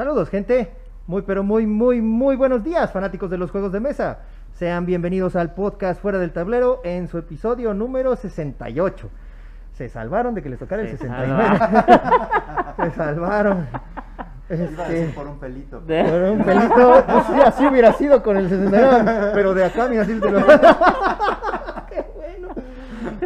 Saludos, gente. Muy, pero muy, muy, muy buenos días, fanáticos de los juegos de mesa. Sean bienvenidos al podcast Fuera del Tablero en su episodio número 68. Se salvaron de que les tocara el Se 69. Se salvaron. Iba a Este, decir por un pelito. Por un pelito, pues sí, así hubiera sido con el 69, pero de acá, mira, así te lo...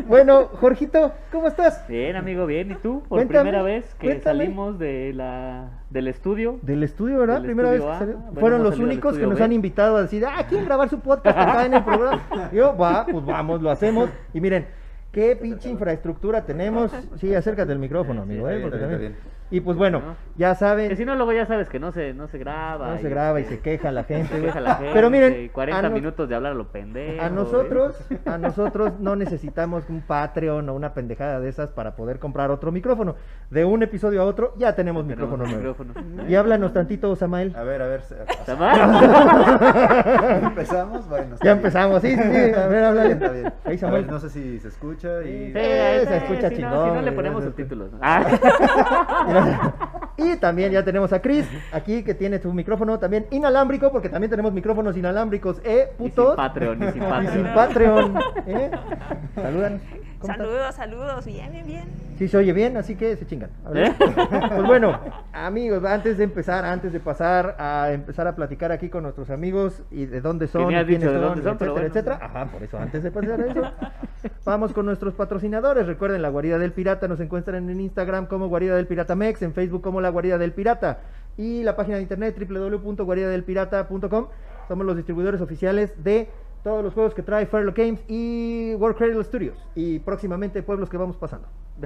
Bueno. Jorgito, ¿cómo estás? Bien, amigo, bien. ¿Y tú? Por Cuéntame, primera vez que cuéntame. salimos de la, del estudio. Del estudio, ¿verdad? Del Primera estudio vez que salió. Bueno, Fueron los únicos que nos B. han invitado a decir, ah, ¿quieren grabar su podcast acá en el programa? Y yo, va, pues vamos, lo hacemos. Y miren, qué pinche infraestructura tenemos. Sí, acércate al micrófono, amigo, ¿eh? Porque bien, también- bien. Y pues bueno, ¿No? ya saben, Que si no, luego ya sabes que no se, no se graba. no se graba y este, se queja la gente. se queja la gente. Pero miren, y 40 a nos- minutos de hablar a lo pendejo. A güey. nosotros, a nosotros no necesitamos un Patreon o una pendejada de esas para poder comprar otro micrófono. De un episodio a otro ya tenemos, Tenemos micrófono nuevo. micrófono. Y háblanos tantito, Samael. A ver, a ver. se- ¿Está mal? ¿Empezamos? Bueno, Ya empezamos, sí, sí, sí. A ver, háblale. Está bien. Ahí, A Samuel. ver, no sé si se escucha y... Sí, Eh, sí, se escucha si no- chingón, Si no, le ponemos subtítulos. ¿no? Ah. Y también ya tenemos a Chris aquí que tiene su micrófono también inalámbrico, porque también tenemos micrófonos inalámbricos, ¿eh? Y sin Putos. Patreon, y sin Y sin Patreon. Patreon, ¿eh? Saludan. ¿Cómo estás? Saludos, saludos, bien, bien, bien. Sí se oye bien, así que se chingan. ¿Eh? Pues bueno, amigos, antes de empezar, antes de pasar a empezar a platicar aquí con nuestros amigos y de dónde son, quiénes dicho de son, dónde son, etcétera, bueno. etcétera. Ajá, por eso antes de pasar a eso, vamos con nuestros patrocinadores. Recuerden, la Guarida del Pirata nos encuentran en Instagram como Guarida del Pirata Mex, en Facebook como la Guarida del Pirata y la página de internet www.guaridadelpirata.com. Somos los distribuidores oficiales de todos los juegos que trae Fairlock Games y World Cradle Studios y próximamente pueblos que vamos pasando.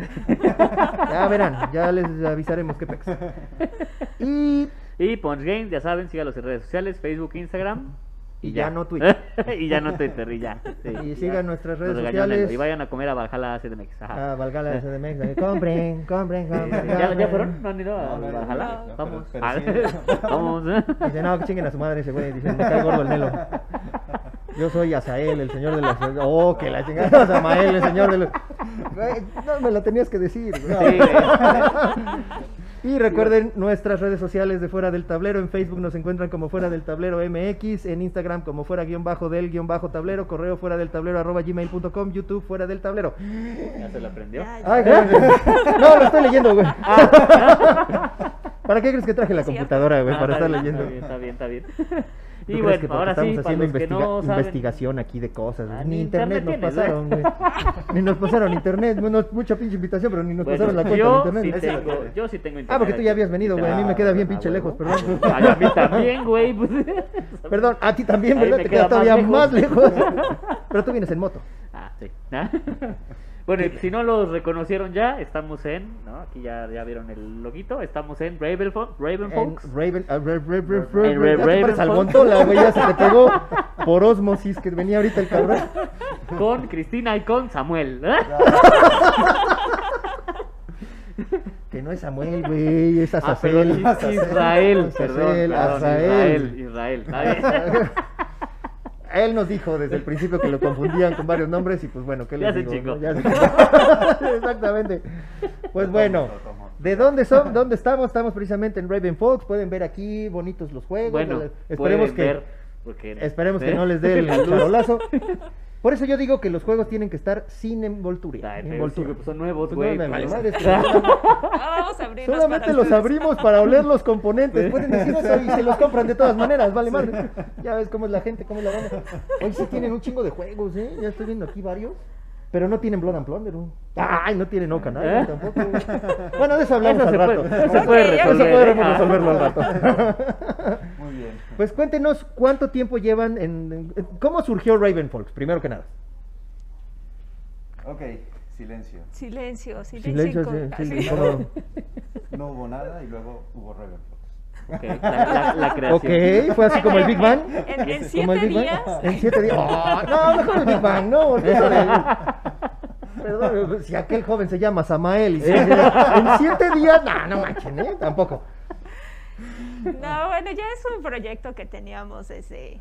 Ya verán, ya les avisaremos qué pex. Y, Y Punch Game, ya saben, sígalos en redes sociales, Facebook, Instagram. Y ya no Twitter. y ya no Twitter, y ya. sí, y sigan nuestras redes sociales. Y vayan a comer a Valhalla CDMX. Ajá. Ah, Valgala de CDMX, compren, compren, compren. ¿Ya, ¿Ya fueron? ¿No han ido a No, no, no, Valhalla? no, no, Vamos. pero- Ah, pero sí. Vamos. Dice, no, que chinguen a su madre ese güey. Dice, me cae gordo el melo. Yo soy Azael, el señor de los... Oh, que la chingada. Samael, el señor de los... No me lo tenías que decir. güey. Sí. Y recuerden nuestras redes sociales de Fuera del Tablero. En Facebook nos encuentran como Fuera del Tablero MX. En Instagram como Fuera guion bajo del guion bajo tablero. Correo fuera del tablero arroba gmail.com. YouTube Fuera del Tablero. ¿Ya se lo aprendió? Ay, no, lo estoy leyendo, güey. ¿Para qué crees que traje la computadora, güey? Ah, Para está estar bien, leyendo. Está bien, está bien, está ¿Tú bien. Y crees bueno, que ahora estamos sí, haciendo investiga- no saben... investigación aquí de cosas. Ah, ni internet, internet nos tienes, pasaron, güey. Ni nos pasaron internet. Bueno, mucha pinche invitación, pero ni nos Bueno, pasaron la cuenta yo, de sí internet. tengo, yo sí tengo internet. Ah, porque tú ya habías venido, güey. A mí me queda bien Ah, pinche lejos, huevo. perdón. A mí también, güey. pues. Perdón, a ti también, ¿verdad? Te queda todavía más lejos. lejos. Pero tú vienes en moto. Ah, sí. Bueno, y si no los reconocieron ya, estamos en, ¿no? Aquí ya, ya vieron el loguito, estamos en Raven, Raven En Folks. Raven, pareces Raven. Gontola, güey, ya se te pegó por osmosis que venía ahorita el cabrón. Con Cristina y con Samuel. Que no es Samuel, güey, es Ah, Azazel. Israel, Azazel, perdón, perdón, Azael. Israel, Israel. Él nos dijo desde el principio que lo confundían con varios nombres y pues bueno, ¿qué les Ya digo? no? Ya se. Exactamente. Pues bueno, ¿de dónde son? ¿Dónde estamos? Estamos precisamente en Raven Folks. Pueden ver aquí bonitos los juegos. Bueno, esperemos que ver, porque, esperemos que ¿eh? no les dé el charolazo. Por eso yo digo que los juegos tienen que estar sin envoltura. Ay, envoltura. sí, pues son nuevos, Pues güey. no, vale madre, es que Ah, vamos a Solamente los abrimos para oler los componentes. Pueden decir eso y se los compran de todas maneras, vale madre. Ya ves cómo es la gente, cómo es la banda. Hoy sí tienen un chingo de juegos, ¿eh? Ya estoy viendo aquí varios. Pero no tienen Blood and Plunder. ¿no? Ay, no tienen Ocan ¿Eh? tampoco. Bueno, de eso hablamos Eso al se rato. puede- eso se puede Ok, Eso resolver. podremos ¿eh? resolverlo al rato. Pues cuéntenos cuánto tiempo llevan en, en- ¿Cómo surgió Ravenfolks? Primero que nada. Ok, silencio. Silencio, Silencio, silencio. como- No hubo nada y luego hubo Raven Fox. Ok, la, la, la creación. Ok, fue así como el Big Bang. En, siete Big Bang. días. En siete días. Oh, no, mejor el Big Bang, no. Perdón, si aquel joven se llama Samael y se- en siete días, no, no manchen, ¿eh? Tampoco. No, bueno, ya es un proyecto que teníamos desde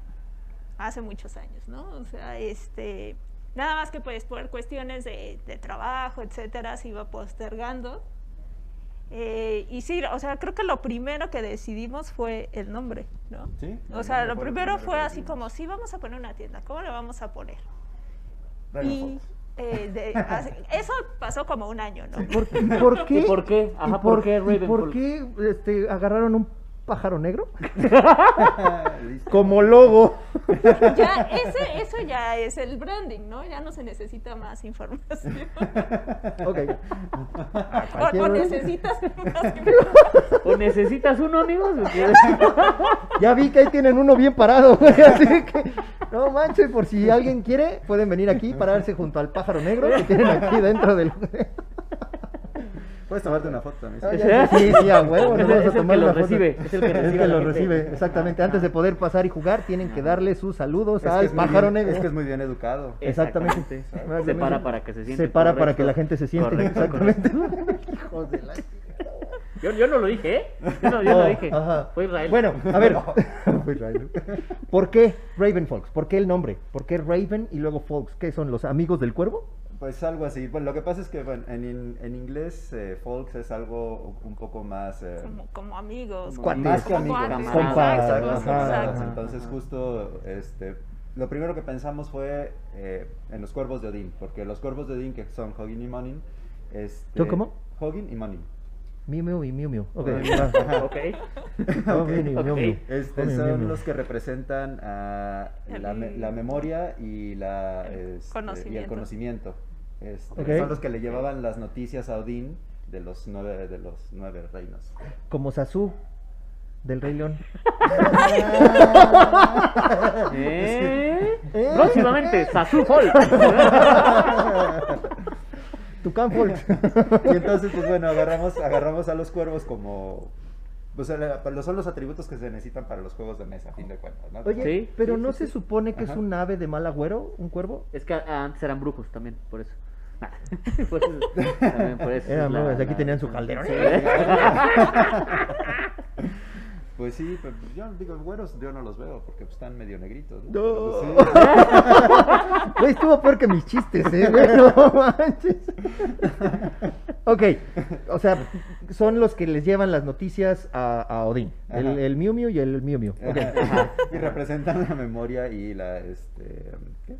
hace muchos años, ¿no? O sea, este, nada más que pues por cuestiones de, de trabajo, etcétera, se iba postergando. Eh, y sí, o sea, creo que lo primero que decidimos fue el nombre, ¿no? Sí, O sea, lo primero fue así como, sí, vamos a poner una tienda, ¿cómo le vamos a poner? Y eh, de- así- eso pasó como un año, ¿no? ¿Por, por qué? ¿Y por qué? Ajá, ¿Y ¿por qué y por qué este, agarraron un pájaro negro como logo? Ya, ese, eso ya es el branding, ¿no? Ya no se necesita más información. Ok. o, o necesitas más información. ¿O necesitas uno, amigos? Ya vi que ahí tienen uno bien parado, güey, así que no manches, por si alguien quiere, pueden venir aquí, pararse junto al pájaro negro que tienen aquí dentro del... Puedes tomarte una foto también. Ah. Sí, sí, a huevo, Es vamos a es el que lo recibe, es el que recibe lo recibe, exactamente. Antes de poder pasar y jugar, tienen que darle sus saludos Es que al es pájaro negro. Es que es muy bien educado. Exactamente. Se para para que se siente. Se para para que la gente se siente. Correcto, exactamente. Hijos de la... Yo, yo no lo dije, ¿eh? Yo no, yo no Oh, dije. ajá. Fue Israel. Bueno, a ver. Fue Israel. ¿Por qué Raven Folks? ¿Por qué el nombre? ¿Por qué Raven y luego Folks? ¿Qué son los amigos del cuervo? Pues algo así. Bueno, lo que pasa es que bueno, en, in- en inglés eh, folks es algo un poco más... eh, Como, como amigos. Como Cuates. más que como amigos. Compas, exacto. Entonces ajá. justo este, lo primero que pensamos fue eh, en los cuervos de Odín, porque los cuervos de Odín que son Hogin y Monin... Este, ¿Tú cómo? Hogin y Monin. Miu Miu y Miu Miu. Ok. Ajá. va. Ok. Oh, Miu Miu, Miu ok. Miu. Este, Oh, Miu, Miu, son los que representan a la, me- la memoria y, la, el este, y el conocimiento. Este, Ok. Son los que le llevaban las noticias a Odín de los nueve, de los nueve reinos. Como Sasu del Rey León. ¿Eh? ¿Eh? Próximamente, Sasu Folk. Tucán. Y entonces, pues bueno, agarramos, agarramos a los cuervos como... Pues era- pues, son los atributos que se necesitan para los juegos de mesa, a fin de cuentas, ¿no? Oye, Sí, pero sí, ¿no sí, se sí. supone que es un ave de mal agüero, un cuervo? Es que a- antes eran brujos también, por eso. Nah, por eso, también por eso Eran es la- aquí la- tenían su calderón. Sí. Pues sí, pero pues, yo digo, güeros yo no los veo porque pues, están medio negritos. ¿no? Pues, Güey, estuvo peor que mis chistes, ¿eh? güey? No manches. Ok, o sea, son los que les llevan las noticias a, a Odín. El, Ajá. el Miu Miu y el Miu Miu. sí. Ajá. Y representan la memoria y la, este, ¿qué?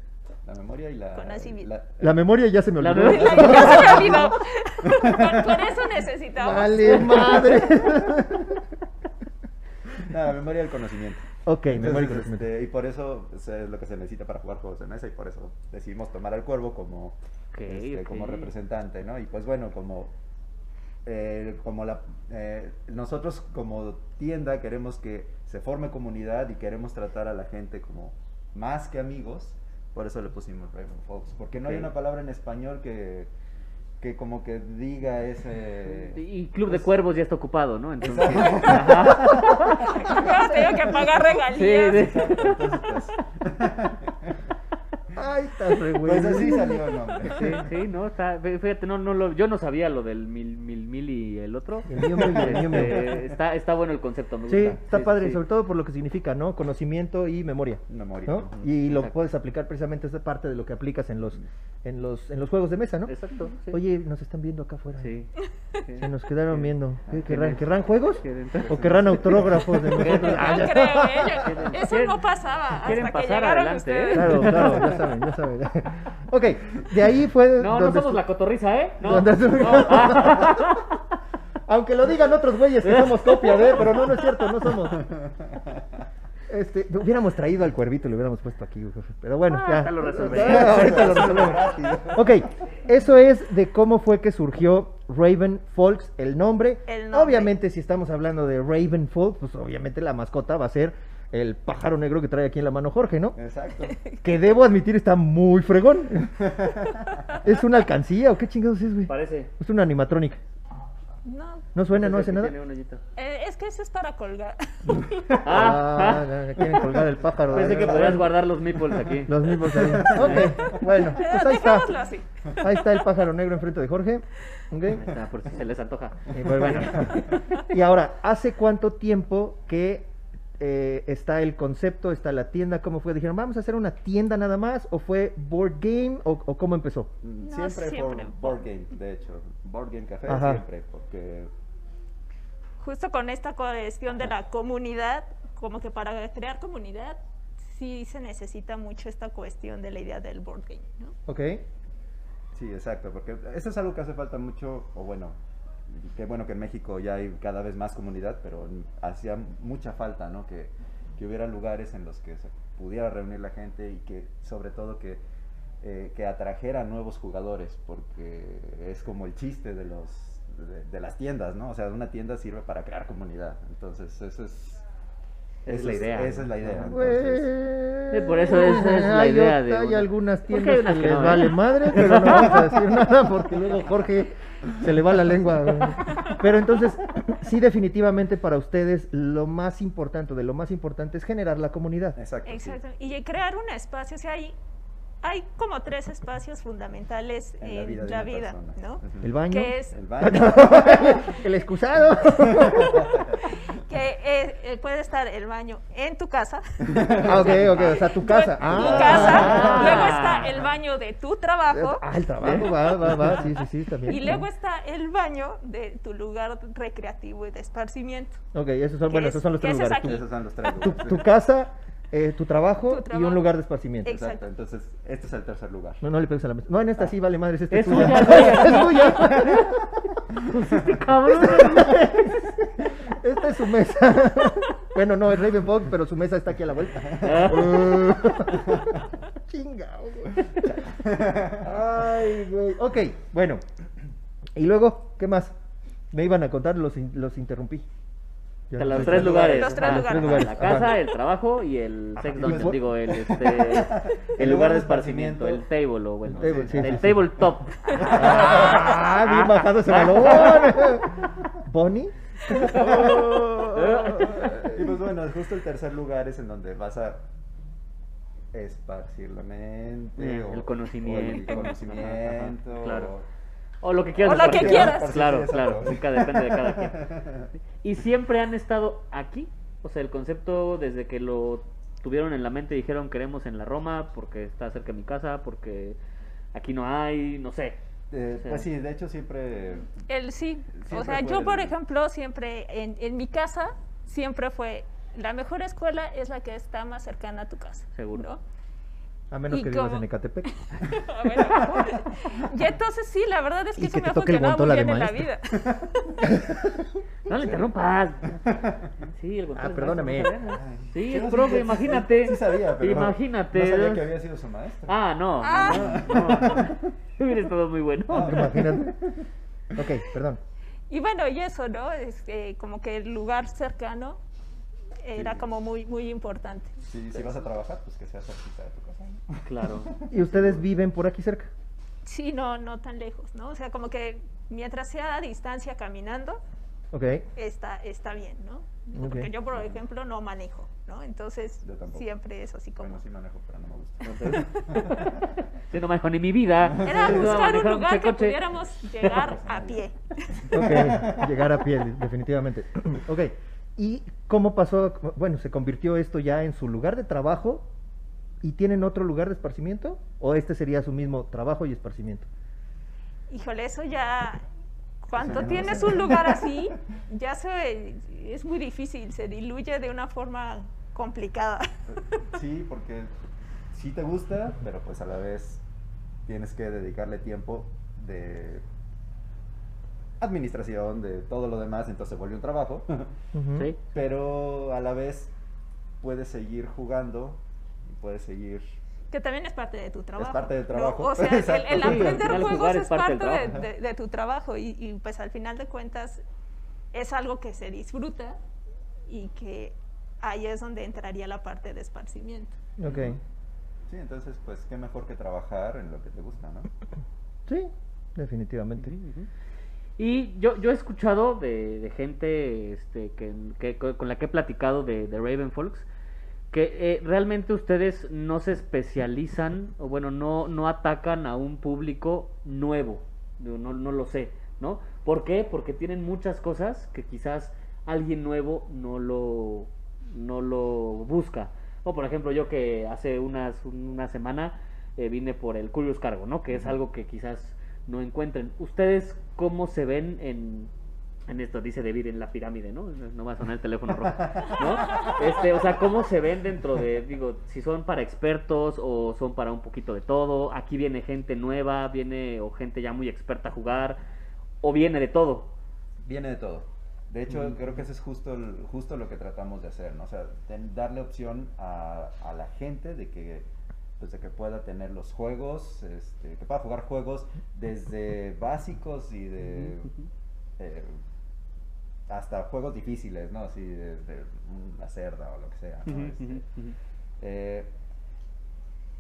La memoria y la... Conocimiento. la- La memoria ya se me La olvidó. memoria- Ya se me olvidó. Por, por eso necesitamos. Vale, madre. No, la memoria y el conocimiento. ok, Entonces, memoria y conocimiento. este, y por eso pues, es lo que se necesita para jugar juegos de mesa y por eso decidimos tomar al cuervo como, Ok, este, como ok. representante, ¿no? Y pues bueno, como, eh, como la, eh, nosotros como tienda queremos que se forme comunidad y queremos tratar a la gente como más que amigos, por eso le pusimos Raven Fox, porque no hay Ok. una palabra en español que, que como que diga ese... Y Club de Cuervos ya está ocupado, ¿no? Entonces, Ahora tengo que pagar regalías. Sí, sí. Entonces, pues, Ay, estás re güey. pues así salió el nombre. Sí, sí, no, está, fí- fíjate, no, no lo, yo no sabía lo del mil, mil, mil y el otro. El Miu. Este, está, está bueno el concepto, me Sí, gusta. está Sí, padre, sí. sobre todo por lo que significa, ¿no? Conocimiento y memoria. Memoria. ¿no? Y lo puedes aplicar precisamente esa parte de lo que aplicas en los en los en los juegos de mesa, ¿no? Exacto. sí. Oye, nos están viendo acá afuera. Sí. Se nos quedaron viendo. ¿Qué, Ah, querrán, ¿quieren? ¿Querrán juegos? ¿O querrán autógrafos de nosotros? No creo, ¿eh? ¿Quieren- Eso no pasaba quieren hasta que llegaron adelante, ustedes. ¿eh? Claro, claro, ya saben, ya saben. ok, de ahí fue No, no donde somos estu- la cotorriza, ¿eh? No. ¿Dónde estu- no. Ah, Aunque lo digan otros güeyes que somos copia de, pero no, no es cierto, no somos. Este, hubiéramos traído al cuervito y lo hubiéramos puesto aquí, güey, pero bueno, Ah, ya. ahorita lo. Ah, ahorita lo resolvemos. Ok, eso es de cómo fue que surgió Raven Folks, el nombre. El nombre. Obviamente, si estamos hablando de Raven Folks, pues obviamente la mascota va a ser el pájaro negro que trae aquí en la mano Jorge, ¿no? Exacto. Que debo admitir está muy fregón. ¿Es una alcancía o qué chingados es, güey? Parece. Es una animatronic. No, ¿No suena, no Ese hace nada? tiene un hoyito. eh, es que eso es para colgar. Ah, Ah, quieren colgar el pájaro. Pensé Ah, que ya. podías guardar los meeples aquí. Los mismos ahí. Ok, bueno, Pero pues ahí está. así. Ahí está el pájaro negro enfrente de Jorge. Ok. Ahí está, por si se les antoja. Y, pues, bueno. Y ahora, ¿hace cuánto tiempo que eh, está el concepto, está la tienda? ¿Cómo fue? ¿Dijeron, vamos a hacer una tienda nada más? ¿O fue board game? ¿O, o cómo empezó? Mm, No, siempre, siempre. por board game, de hecho. Board game café Ajá. siempre, porque justo con esta cuestión de la comunidad, como que para crear comunidad sí se necesita mucho esta cuestión de la idea del board game, ¿no? Ok. Sí, exacto, porque eso es algo que hace falta mucho, o bueno, qué bueno que en México ya hay cada vez más comunidad, pero hacía mucha falta, ¿no? Que, que hubiera lugares en los que se pudiera reunir la gente y que sobre todo que, eh, que atrajera nuevos jugadores, porque es como el chiste de los de, de las tiendas, ¿no? O sea, una tienda sirve para crear comunidad, entonces eso es Es la idea, Esa es la idea. Pues, entonces- Sí, por eso esa es la hay, idea de hay una- algunas tiendas que que les no, ¿eh? vale madre, pero no vamos a decir nada porque luego Jorge se le va la lengua. güey. Pero entonces, sí, definitivamente para ustedes lo más importante, de lo más importante es generar la comunidad. Exacto. sí. Exacto. Y crear un espacio, o sea, hay, hay como tres espacios fundamentales En en la la vida. ¿no? El baño, Que es, El baño. el excusado. que es- eh, puede estar el baño en tu casa, Ah, ok, ok, o sea, tu casa. tu Ah. casa, luego está el baño de tu trabajo Ah, el trabajo, va, va, va, sí, sí, sí, también. y luego está el baño de tu lugar recreativo y de esparcimiento. Ok, esos son, bueno, es- esos son los tres ese es lugares. aquí. Esos son los tres Tu, lugares. tu casa, eh, tu, trabajo Tu y un lugar de esparcimiento. Ex- Exacto. Exacto. Entonces, este es el tercer lugar. No, no le pegues a la mesa. No, en esta sí vale madres, esta es, Es tuya. es tuya. Cabrón. Esta es su mesa. bueno, no, es Raven Fox, pero su mesa está aquí a la vuelta. Chingao, güey. Ay, güey. Ok, bueno. Y luego, ¿qué más? Me iban a contar, los, in- los interrumpí. No los tres lugares. Los tres ajá. lugares. lugares. La casa, Ajá. el trabajo y el sex ¿Y dungeon, digo, el, este, el lugar de esparcimiento, el table o bueno, El table, sí, el sí, sí. tabletop. Ah, bien bajado ese balón. ¿Bonnie? y pues bueno, justo el tercer lugar es en donde vas a esparcir la mente. Eh, o- el o conocimiento. el conocimiento. Ajá, claro. o- O lo que quieras. O lo que quieras. Claro, Sí, claro. cada- depende de cada quien. ¿Y siempre han estado aquí? O sea, el concepto desde que lo tuvieron en la mente dijeron queremos en la Roma porque está cerca de mi casa, porque aquí no hay, no sé. Eh. Pues sí, de hecho siempre... El sí. O Siempre sea, fue yo, el- por ejemplo, siempre, en, en mi casa, siempre fue, la mejor escuela es la que está más cercana a tu casa. Seguro. ¿no? A menos ¿Y que vivas en Ecatepec. Bueno, y entonces sí, la verdad es Y que eso que me ha el funcionado muy bien en la vida. No le interrumpas. Sí, el Ah, perdóname. Sí, sí- profe, sí- imagínate. Sí sabía, pero Imagínate. no sabía que había sido su maestro. Ah, no. Ah. No, no. Hubiera estado muy bueno. Ah, Imagínate. Ok, perdón. Y bueno, y eso, ¿no? Es, eh, como que el lugar cercano era Sí. como muy, muy importante. Si, si vas a trabajar, pues que sea cerquita de tu Claro. ¿Y ustedes viven por aquí cerca? Sí, no, no tan lejos, ¿no? O sea, como que mientras sea a distancia caminando, está, está bien, ¿no? Porque yo, por ejemplo, no manejo, ¿no? Entonces, siempre es así como... Bueno, sí manejo, pero no me gusta. Sí, no manejo ni mi vida. Era No, buscar un lugar que coche. pudiéramos llegar a pie. Ok, llegar a pie, definitivamente. Ok, ¿y cómo pasó? Bueno, ¿se convirtió esto ya en su lugar de trabajo y tienen otro lugar de esparcimiento? ¿O este sería su mismo trabajo y esparcimiento? Híjole, eso ya... Cuando Sí, no, tienes un lugar así, ya se, es muy difícil, se diluye de una forma complicada. Sí, porque sí te gusta, pero pues a la vez tienes que dedicarle tiempo de administración, de todo lo demás, entonces se vuelve un trabajo. Sí. pero a la vez puedes seguir jugando puedes seguir Que también es parte de tu trabajo. parte del ¿no? trabajo. O sea, el, el Sí, aprender final juegos es es parte parte, de, de- de tu trabajo y, y, pues al final de cuentas es algo que se disfruta y que ahí es donde entraría la parte de esparcimiento. Ok, sí entonces pues qué mejor que trabajar en lo que te gusta no sí, definitivamente. Y yo, yo he escuchado de, de gente este, que, que- con la que he platicado de, de Raven Folks que eh, realmente ustedes no se especializan o bueno, no, no atacan a un público nuevo. No, no lo sé, ¿no? ¿Por qué? Porque tienen muchas cosas que quizás alguien nuevo no lo, no lo busca. O por ejemplo, yo que hace unas, una semana eh, vine por el Curious Cargo, ¿no? Que es algo que quizás no encuentren. ¿Ustedes cómo se ven en, En esto dice David en la pirámide, ¿no? No va a sonar el teléfono rojo, ¿no? Este, o sea, ¿cómo se ven dentro de, digo, si son para expertos o son para un poquito de todo? Aquí viene gente nueva, viene o gente ya muy experta a jugar, o viene de todo. Viene de todo. De hecho, creo que eso es justo, el- justo lo que tratamos de hacer, ¿no? O sea, ten- darle opción a, a la gente de que, pues, de que pueda tener los juegos, este, que pueda jugar juegos desde básicos y de eh, hasta juegos difíciles, ¿no? Así de, de una cerda o lo que sea, ¿no? Este, eh,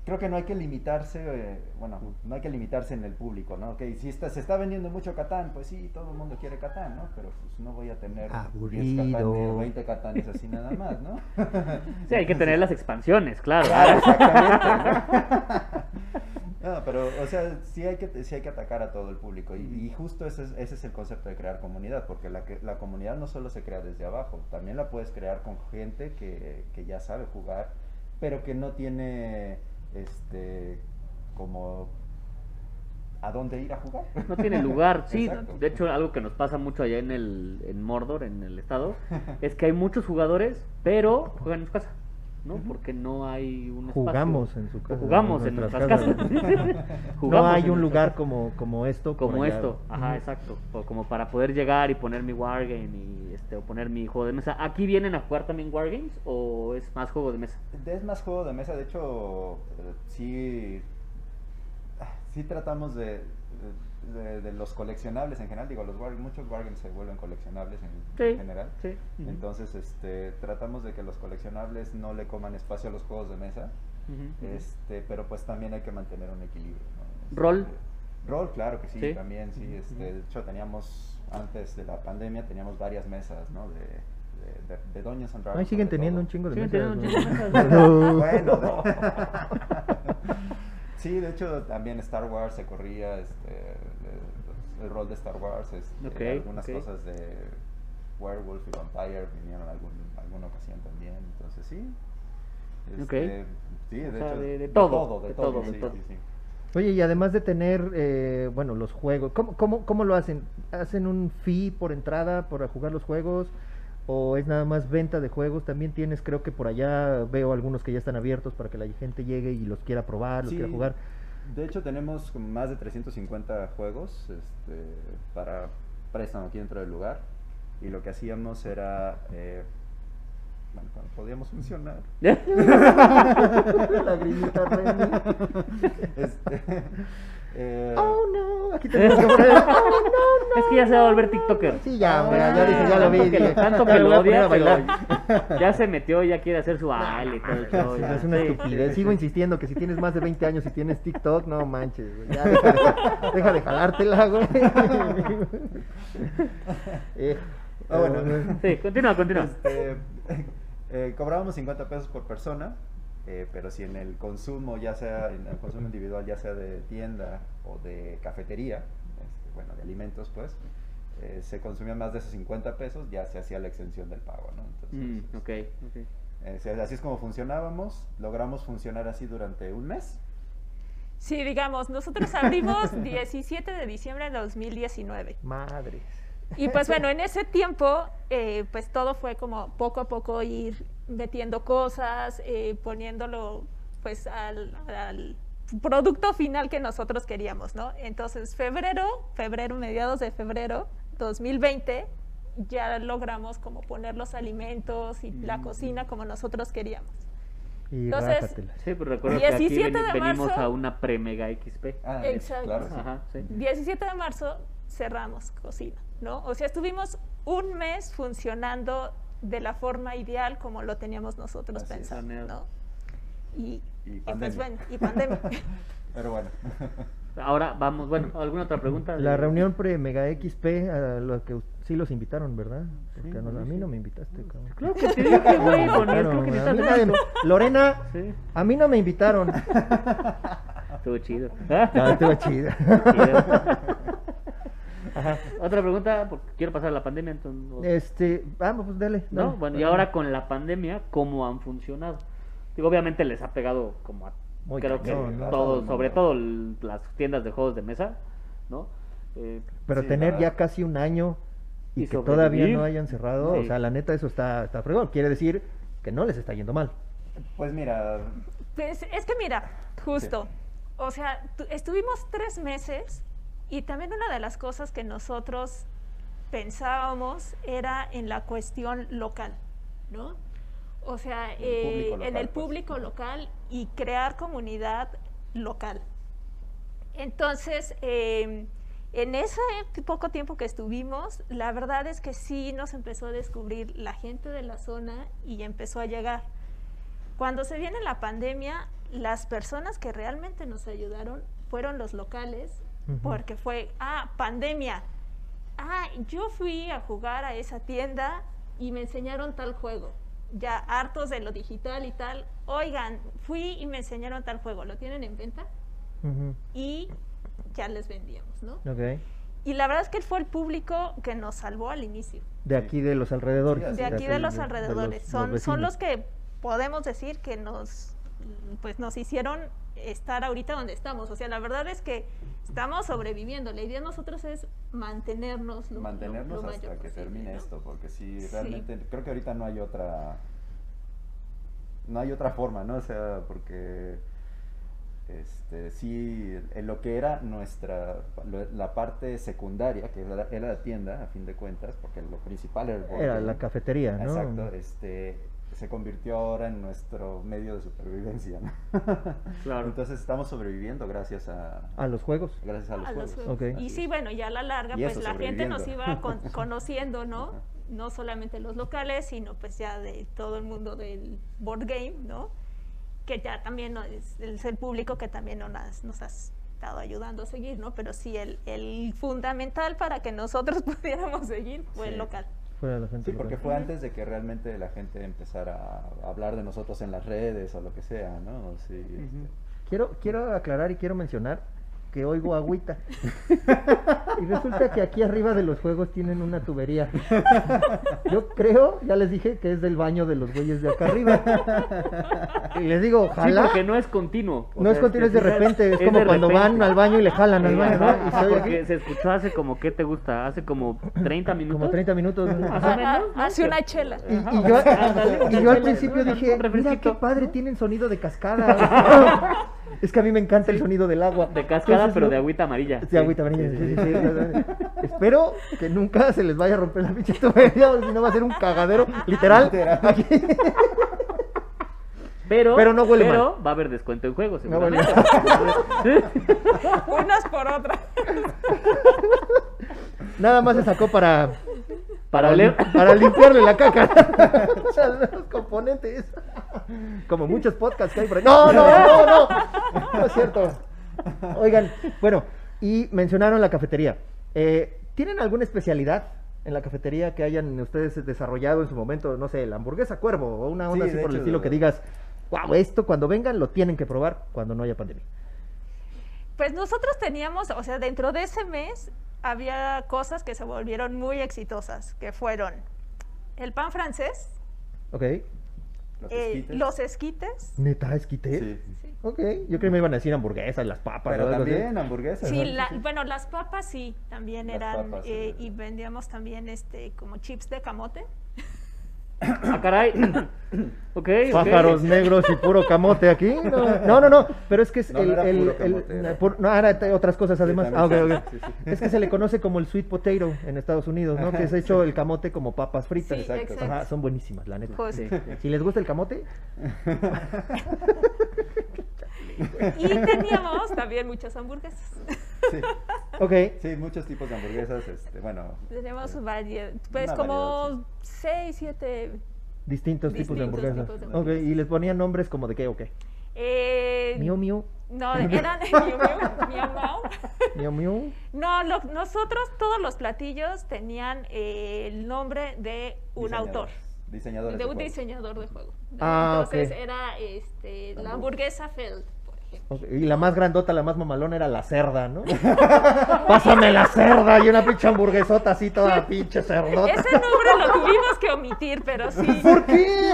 creo que no hay que limitarse, eh, bueno, no hay que limitarse en el público, ¿no? Que si está, se está vendiendo mucho Catán, pues sí, todo el mundo quiere Catán, ¿no? Pero pues no voy a tener 10 Aburrido. Catanes o 20 Catanes así nada más, ¿no? Sí, hay que tener las expansiones, claro. Claro, exactamente. ¿no? No, pero, o sea, sí hay que, sí hay que atacar a todo el público. Y, y justo ese es, ese es el concepto de crear comunidad, porque la, que- la comunidad no solo se crea desde abajo, también la puedes crear con gente que, que ya sabe jugar, pero que no tiene, este, como, a dónde ir a jugar. No tiene lugar, sí. Exacto. De hecho, algo que nos pasa mucho allá en el en Mordor, en el estado, es que hay muchos jugadores, pero juegan en su casa, ¿no? Porque no hay un espacio. Jugamos en su O casa. jugamos en nuestras casas. no Jugamos hay un nuestras lugar casas. como, como esto. como esto, ajá, Ujú. exacto, o como para poder llegar y poner mi wargame y este o poner mi juego de mesa. ¿Aquí vienen a jugar también wargames o es más juego de mesa? Es más juego de mesa, de hecho, eh, sí, sí tratamos de, de, de los coleccionables en general, digo, los war- muchos wargames se vuelven coleccionables en, Sí, en general. sí. Entonces, este, tratamos de que los coleccionables no le coman espacio a los juegos de mesa, este, pero pues también hay que mantener un equilibrio. ¿no? Este, ¿Rol? Rol, claro que sí, Sí. también, sí. Este, de hecho, teníamos, antes de la pandemia, teníamos varias mesas, ¿no? De, de, de, Dragons. Ay, siguen teniendo todo. un chingo de Siguen mesas, teniendo un ¿no? chingo de mesas. No. Bueno, de- sí, de hecho también Star Wars se corría este, el, rol de Star Wars, este, Ok, algunas cosas de Werewolf y Vampire vinieron algún, alguna ocasión también, entonces sí. Ok. este, Sí, de O sea, hecho. de- de todo, de, de todo, sí, todo. sí, sí. Oye, y además de tener, eh, bueno, los juegos, ¿cómo, cómo, ¿cómo lo hacen? ¿Hacen un fee por entrada para jugar los juegos? ¿O es nada más venta de juegos? También tienes, creo que por allá veo algunos que ya están abiertos para que la gente llegue y los quiera probar, los Sí, quiera jugar. De hecho, tenemos más de 350 juegos este, para préstamo aquí dentro del lugar. Y lo que hacíamos era. eh, bueno, cuando podíamos funcionar. Lagrimita Remy. este, eh, Oh no, aquí tenemos que poner. Oh no, Es que ya se va a volver TikToker. Sí, ya, hombre, ya dije, ya lo vi. Tanto que, tanto ya que lo odia, ya se metió ya quiere hacer su baile y todo el show. ya. Es una estupidez. Sigo insistiendo que si tienes más de 20 años y tienes TikTok, no manches, güey. Ya deja de, deja de jalártela, güey. Eh, Ah, bueno. Sí, continúa, continúa. este, eh, cobrábamos 50 pesos por persona. Eh, pero si en el consumo, ya sea en el consumo individual, ya sea de tienda o de cafetería, este, bueno, de alimentos, pues, eh, se consumían más de esos 50 pesos, ya se hacía la exención del pago, ¿no? Entonces, Mm, ok, ok. Eh, así es como funcionábamos, logramos funcionar así durante un mes. Sí, digamos, nosotros abrimos 17 de diciembre de 2019. Madres. Y pues bueno, en ese tiempo, eh, pues todo fue como poco a poco ir metiendo cosas, eh, poniéndolo pues al, al producto final que nosotros queríamos, ¿no? Entonces, febrero, febrero, mediados de febrero 2020, ya logramos como poner los alimentos y la cocina como nosotros queríamos. Y Entonces, rájatela. Sí, pues recuerdo que aquí 17 veni- de venimos marzo. a una pre-mega XP. Ah, Exacto. claro, sí. Ajá, sí. 17 de marzo cerramos cocina, ¿no? O sea, estuvimos un mes funcionando de la forma ideal como lo teníamos nosotros Así pensado. ¿no? Y, Y y pues pandemia. bueno, y pandemia. Pero bueno. Ahora vamos, bueno, ¿alguna otra pregunta? La reunión pre-Mega XP, a lo que sí los invitaron, ¿verdad? Porque Sí, a, mí no me invitaste, cabrón. Claro que te dije, güey, Claro, que a me- Lorena, Sí, a mí no me invitaron. estuvo chido. Ya, estuvo chido. Ajá. Otra pregunta, porque quiero pasar a la pandemia, entonces. Este, vamos, pues dale. ¿No? Bueno, y ahora con la pandemia, ¿cómo han funcionado? Digo, obviamente les ha pegado como a Muy creo que cañón, ¿no? A todo mundo. sobre todo el- las tiendas de juegos de mesa, ¿no? Eh, Pero Sí, tener ya casi un año y, Y que todavía no hayan cerrado, o Sí. sea, la neta eso está, está fregón. Quiere decir que no les está yendo mal. Pues mira, Pues, es que mira, justo, o sea, tu- estuvimos tres meses y también una de las cosas que nosotros pensábamos era en la cuestión local, ¿no? O sea, El eh, en el pues. público local y crear comunidad local. Entonces, eh, en ese poco tiempo que estuvimos, la verdad es que sí nos empezó a descubrir la gente de la zona y empezó a llegar. Cuando se viene la pandemia, las personas que realmente nos ayudaron fueron los locales, Porque fue, ah, pandemia. Ah, yo fui a jugar a esa tienda y me enseñaron tal juego. Ya hartos de lo digital y tal. Oigan, fui y me enseñaron tal juego. ¿Lo tienen en venta? Y ya les vendíamos, ¿no? Ok. Y la verdad es que fue el público que nos salvó al inicio. De aquí de los alrededores. De aquí de los alrededores. los son, son vecinos. los que podemos decir que nos, pues nos hicieron estar ahorita donde estamos. O sea, la verdad es que estamos sobreviviendo. La idea de nosotros es mantenernos lo, mantenernos lo hasta mayor que posible, termine ¿no? esto, porque sí, Sí. realmente creo que ahorita no hay otra no hay otra forma, ¿no? O sea, porque este sí en lo que era nuestra la parte secundaria, que era, era la tienda a fin de cuentas, porque lo principal era el Era la cafetería, ¿no? Exacto, este se convirtió ahora en nuestro medio de supervivencia, ¿no? Claro. Entonces estamos sobreviviendo gracias a A los juegos. gracias a los a los juegos. Y sí, bueno, ya a la larga, Y pues eso, la gente nos iba con- conociendo, ¿no? No solamente los locales, sino pues ya de todo el mundo del board game, ¿no? Que ya también ¿no? es, es el público que también nos, has- nos has estado ayudando a seguir, ¿no? Pero sí, el, el fundamental para que nosotros pudiéramos seguir fue el local. Fuera la gente Sí, porque fue antes de que realmente la gente empezara a hablar de nosotros en las redes o lo que sea, ¿no? Sí, este, Quiero, quiero aclarar y quiero mencionar que oigo agüita. y resulta que aquí arriba de los juegos tienen una tubería. Yo creo, ya les dije, que es del baño de los güeyes de acá arriba. Y les digo, Sí, ojalá. porque no es continuo. O no es sea, continuo, es de sí, repente. Es es como cuando repente. van al baño y le jalan al Sí, baño, ¿no? Y se porque aquí se escuchó hace como, ¿qué te gusta? Hace como 30 minutos. como 30 minutos. ¿no? Ajá. Hace una chela. Y, y yo, y yo al principio ¿no? dije, mira qué padre, ¿no? tienen sonido de cascada. es que a mí me encanta el sonido del agua. De cascada, Entonces, pero no- de agüita amarilla. Sí, agüita amarilla, sí, sí, sí. Espero que nunca se les vaya a romper la pinche tubería, porque si no va a ser un cagadero, literal. Literal. Aquí. Pero, Pero no huele pero va a haber descuento en juegos, No huele seguramente. Unas por otras. Nada más se sacó para, Para oler. para limpiarle la caca. Los componentes. Como muchos podcasts que hay por ahí. No, no, no, no. No es cierto. Oigan, bueno, y mencionaron la cafetería. Eh, ¿Tienen alguna especialidad en la cafetería que hayan ustedes desarrollado en su momento? No sé, la hamburguesa cuervo o una onda Sí, así por el estilo que digas, wow, esto cuando vengan lo tienen que probar cuando no haya pandemia. Pues nosotros teníamos, o sea, dentro de ese mes había cosas que se volvieron muy exitosas, que fueron el pan francés, ¿Ok? los eh, esquites. los esquites, ¿Neta esquite? Sí. Ok, yo creo que me iban a decir hamburguesas, las papas. Pero así. también hamburguesas. Sí, la- bueno, las papas sí, también Las eran, papas, eh, sí. y vendíamos también este como chips de camote. Ah, caray. ok, ok. Pájaros negros y puro camote aquí. No, no, no, no, pero es que es No, no el. era el- puro el- camote, era- por- no, ahora hay otras cosas además. Ah, ok, también, ok. sí, sí. Es que se le conoce como el sweet potato en Estados Unidos, ¿no? Que es hecho el camote como papas fritas. Sí, Exacto. exacto. Ajá, son buenísimas, la neta. Pues, Sí. Si les gusta el camote, Y teníamos también muchas hamburguesas. Sí, ok. sí, muchos tipos de hamburguesas. Este, bueno, Teníamos eh, variedad, pues como variedad, seis, siete. Distintos, tipos de hamburguesas. tipos de y les ponían nombres como de qué o qué. Eh, Miu Miu, No, eran miau. Miu Miu. No, lo- nosotros todos los platillos tenían eh, el nombre de un autor, Diseñadores de un juegos. diseñador de juego. Ah, Entonces era este, la Hamburg- hamburguesa Feld, Y la más grandota, la más mamalona era la cerda, ¿no? Pásame la cerda y una pinche hamburguesota así toda pinche cerdota. Ese nombre lo tuvimos que omitir, pero sí. ¿Por qué?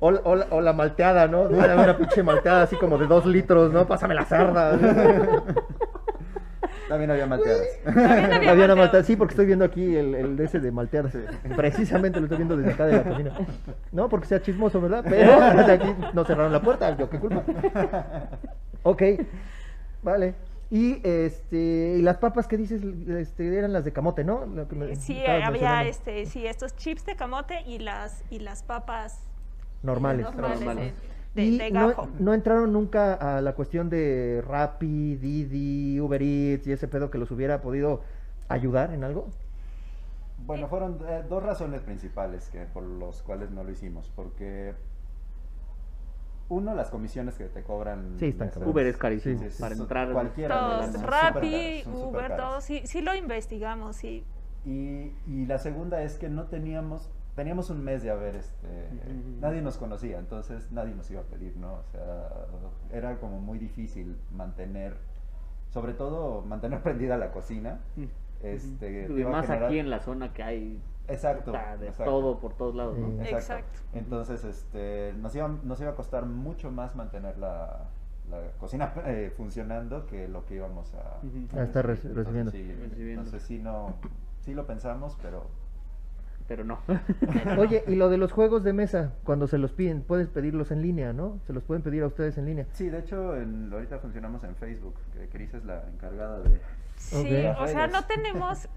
o, o la- o la malteada, ¿no? Una, una pinche malteada así como de dos litros, ¿no? Pásame la cerda. También había malteadas. También había Había una malteadas. malteada, sí, porque estoy viendo aquí el, el de ese de malteadas. Precisamente lo estoy viendo desde acá de la cocina. No porque sea chismoso, ¿verdad? Pero desde aquí no cerraron la puerta, yo qué culpa. Ok, vale. Y este, y las papas que dices este, eran las de camote, ¿no? Lo que me Sí, estabas había este, sí, estos chips de camote y las y las papas eh, normales. normales, Normales. De, y de no, gajo. no entraron nunca a la cuestión de Rappi, Didi, Uber Eats y ese pedo que los hubiera podido ayudar en algo. Bueno, fueron eh, dos razones principales que, por los cuales no lo hicimos. Porque, uno, las comisiones que te cobran. Sí, están esas-. Uber es carísimo Sí, sí, para son- entrar. Cualquiera de Todos, Rappi, Uber, todos, sí, sí lo investigamos, sí. Y, y la segunda es que no teníamos, teníamos un mes de haber, este, nadie nos conocía, entonces nadie nos iba a pedir, ¿no? O sea, era como muy difícil mantener, sobre todo mantener prendida la cocina. Este, Y más generar- aquí en la zona que hay Exacto, de exacto. todo por todos lados, ¿no? Sí. Exacto. Entonces, este, nos iba, nos iba a costar mucho más mantener la, la cocina eh, funcionando que lo que íbamos a. A estar recibiendo. Entonces, sí, Recibiendo. No sé si no, sí lo pensamos, pero Pero no. Oye, y lo de los juegos de mesa, cuando se los piden, puedes pedirlos en línea, ¿no? Se los pueden pedir a ustedes en línea. Sí, de hecho, en- ahorita funcionamos en Facebook, que Cris es la encargada de... Sí, o sea, no tenemos,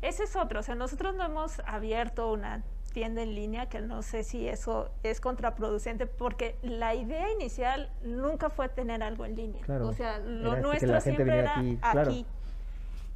ese es otro, o sea, nosotros no hemos abierto una tienda en línea, que no sé si eso es contraproducente, porque la idea inicial nunca fue tener algo en línea. Claro, O sea, lo nuestro siempre era aquí, aquí.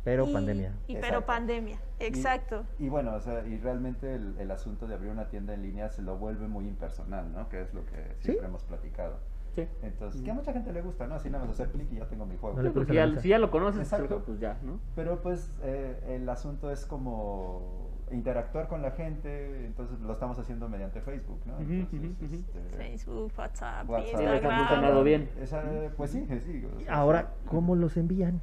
Pero Y- pandemia. Y pero Exacto. pandemia, Y- exacto. Y, bueno, o sea, y realmente el, el asunto de abrir una tienda en línea se lo vuelve muy impersonal, ¿no? Que es lo que ¿Sí? siempre hemos platicado. Sí. Entonces, que a mucha gente le gusta, ¿no? Así nada más hacer clic y ya tengo mi juego. No Porque ya- si ya lo conoces, Exacto. pues ya, ¿no? Pero pues eh, el asunto es como interactuar con la gente, entonces lo estamos haciendo mediante Facebook, ¿no? Ujú, Entonces, ujú, ujú. este, Facebook, WhatsApp, WhatsApp. Sí, Instagram. funcionado bien. Esa, pues sí, sí. o sea, Ahora, sí. ¿cómo los envían?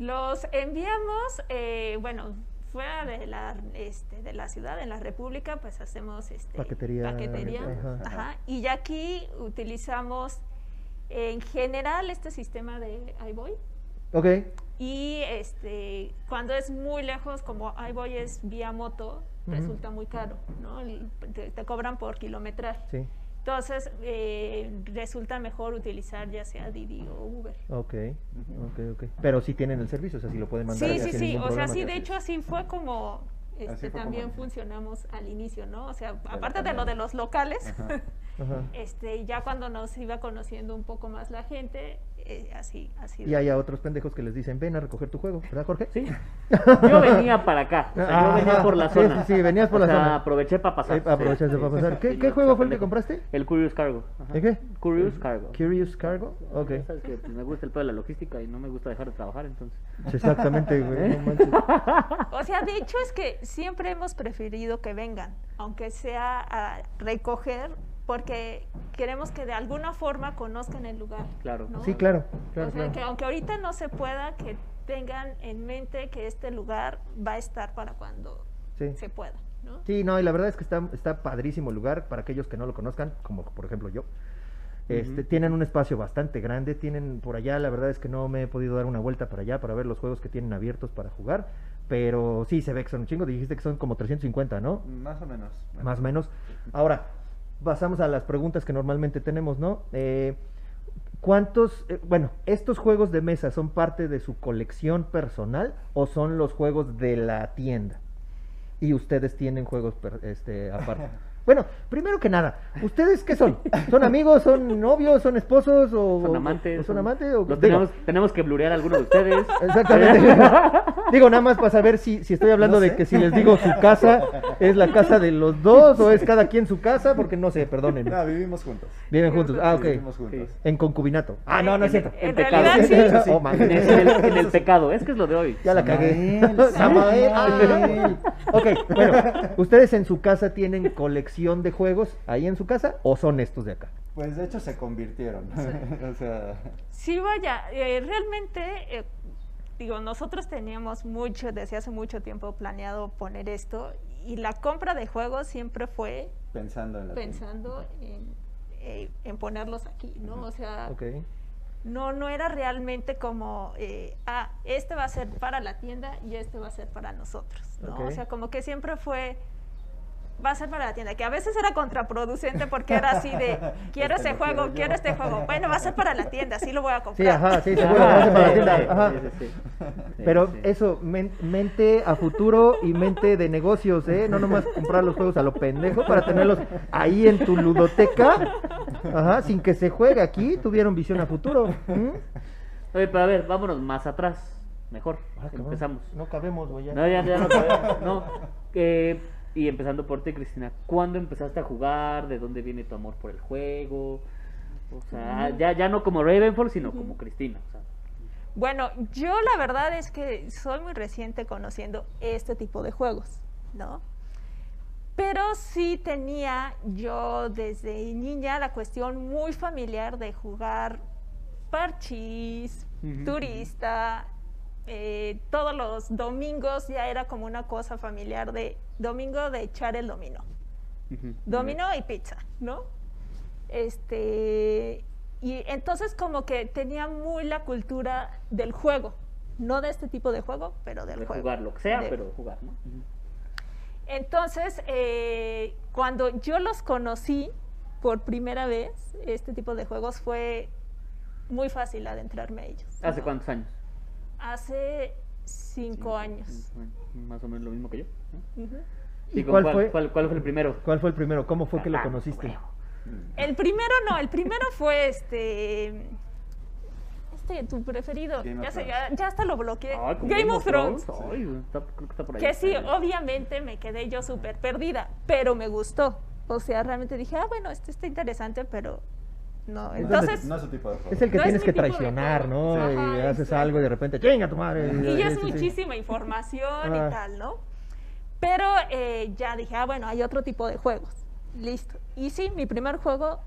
Los enviamos, eh, bueno, fuera de la, este, de la ciudad, en la República, pues hacemos este, Paquetería, paquetería, ajá. ajá, y ya aquí utilizamos en general este sistema de iBoy. Ok, Y este, cuando es muy lejos, como iBoy es vía moto, resulta muy caro, ¿no? Te cobran por kilometraje. sí, Entonces, eh, resulta mejor utilizar ya sea Didi o Uber. ok, ok, ok. Pero sí tienen el servicio, o sea, sí lo pueden mandar. Sí, sí, sí. O sea, sí, de hecho así fue como este, Así fue también como- funcionamos al inicio, ¿no? O sea, aparte de lo de los locales, Ajá. Ajá. este, ya cuando nos iba conociendo un poco más la gente, eh, así, así. Y hay a otros pendejos que les dicen, ven a recoger tu juego, ¿verdad, Jorge? Sí. Yo venía para acá. O sea, yo venía por la zona. sí, sí, venías por O la sea, zona. aproveché para pasar. Eh, aprovechaste Sí, para pasar. ¿Qué, sí, qué no, juego fue el que compraste? El Curious Cargo. Ajá. ¿De qué? Curious Cargo. Curious Cargo. Ok. Ya sabes que pues, me gusta el pedo de la logística y no me gusta dejar de trabajar, entonces. Exactamente, güey. no manches. O sea, de hecho es que siempre hemos preferido que vengan, aunque sea a recoger, porque queremos que de alguna forma conozcan el lugar. Claro. ¿no? Sí, claro. claro, o sea, claro. que aunque ahorita no se pueda, que tengan en mente que este lugar va a estar para cuando Sí. se pueda, ¿no? Sí, no, y la verdad es que está, está padrísimo el lugar para aquellos que no lo conozcan, como por ejemplo yo. Este, Ujú. Tienen un espacio bastante grande, tienen por allá, la verdad es que no me he podido dar una vuelta para allá para ver los juegos que tienen abiertos para jugar, pero sí se ve que son un chingo, dijiste que son como 350, ¿no? Más o menos. Más o menos. Ahora, pasamos a las preguntas que normalmente tenemos, ¿no? Eh, ¿Cuántos, eh, bueno, estos juegos de mesa son parte de su colección personal o son los juegos de la tienda? Y ustedes tienen juegos per- este, aparte. Bueno, primero que nada, ¿ustedes qué son? ¿Son amigos, son novios, son esposos o Son amantes. o son amantes? O, tenemos, tenemos que blurear a alguno de ustedes. Exactamente. digo, nada más para saber si, si estoy hablando No de que si les digo su casa, es la casa de los dos o es cada quien su casa, porque no sé, perdonen. No, vivimos juntos. Viven juntos. Ah, ok. Vivimos juntos. En concubinato. Ah, no, no es cierto. En En pecado. realidad sí. Oh, man. En el, en el- en el pecado. Es que es lo de hoy. Ya la cagué. Samael, Samael. Samael. Ok, bueno, ¿ustedes en su casa tienen colección de juegos ahí en su casa o son estos de acá? Pues de hecho se convirtieron. o sea, Sí, vaya, eh, realmente, eh, digo, nosotros teníamos mucho, desde hace mucho tiempo planeado poner esto y la compra de juegos siempre fue pensando en la pensando en, eh, en ponerlos aquí, ¿no? O sea. No, no era realmente como, eh, ah, este va a ser para la tienda y este va a ser para nosotros. O sea, como que siempre fue, va a ser para la tienda, que a veces era contraproducente porque era así de, quiero Este ese lo juego, quiero este juego. Bueno, va a ser para la tienda, sí lo voy a Sí, comprar. ajá, sí, seguro, va a ser para la tienda, Sí, ajá. sí, sí, sí. Sí, Pero sí. eso, men- mente a futuro y mente de negocios, ¿eh? No nomás comprar los juegos a lo pendejo para tenerlos ahí en tu ludoteca, ajá, sin que se juegue aquí, tuvieron visión a futuro. ¿Mm? Oye, pero a ver, vámonos más atrás. Mejor. Ah, Empezamos. No cabemos, güey. No, ya, ya no cabemos, No. Eh, y empezando por ti, Cristina. ¿Cuándo empezaste a jugar? ¿De dónde viene tu amor por el juego? O sea, ya, ya no como Ravenfall, sino como Cristina. O sea, Bueno, yo la verdad es que soy muy reciente conociendo este tipo de juegos, ¿no? Pero sí tenía yo desde niña la cuestión muy familiar de jugar parchís, turista, eh, todos los domingos ya era como una cosa familiar de domingo de echar el dominó. ujú. Dominó y pizza, ¿no? Este, y entonces como que tenía muy la cultura del juego, no de este tipo de juego, pero del De juego. jugar lo que sea, De- pero jugar, ¿no? Entonces, eh, cuando yo los conocí por primera vez, este tipo de juegos fue muy fácil adentrarme a ellos. ¿Hace ¿no? cuántos años? Hace cinco años. Más o menos lo mismo que yo. ¿Y cuál cuál, fue? cuál- cuál fue el primero? ¿Cuál fue el primero? ¿Cómo fue que lo conociste? huevo. El primero no, el primero fue este. Este, tu preferido. Ya, sé, ya, ya hasta lo bloqueé. Game, of Thrones. Ay, está- creo que está por ahí. Que sí, obviamente me quedé yo súper perdida, pero me gustó. O sea, realmente dije, ah, bueno, esto está interesante, pero no. Es Entonces, No es su tipo de juego. Es el que No es tienes que traicionar. ¿no? Ajá, y haces algo y de repente, chinga tu madre. y ya es sí. muchísima información Ah. y tal, ¿no? Pero eh, ya dije, ah, bueno, hay otro tipo de juegos. Listo. Y sí, mi primer juego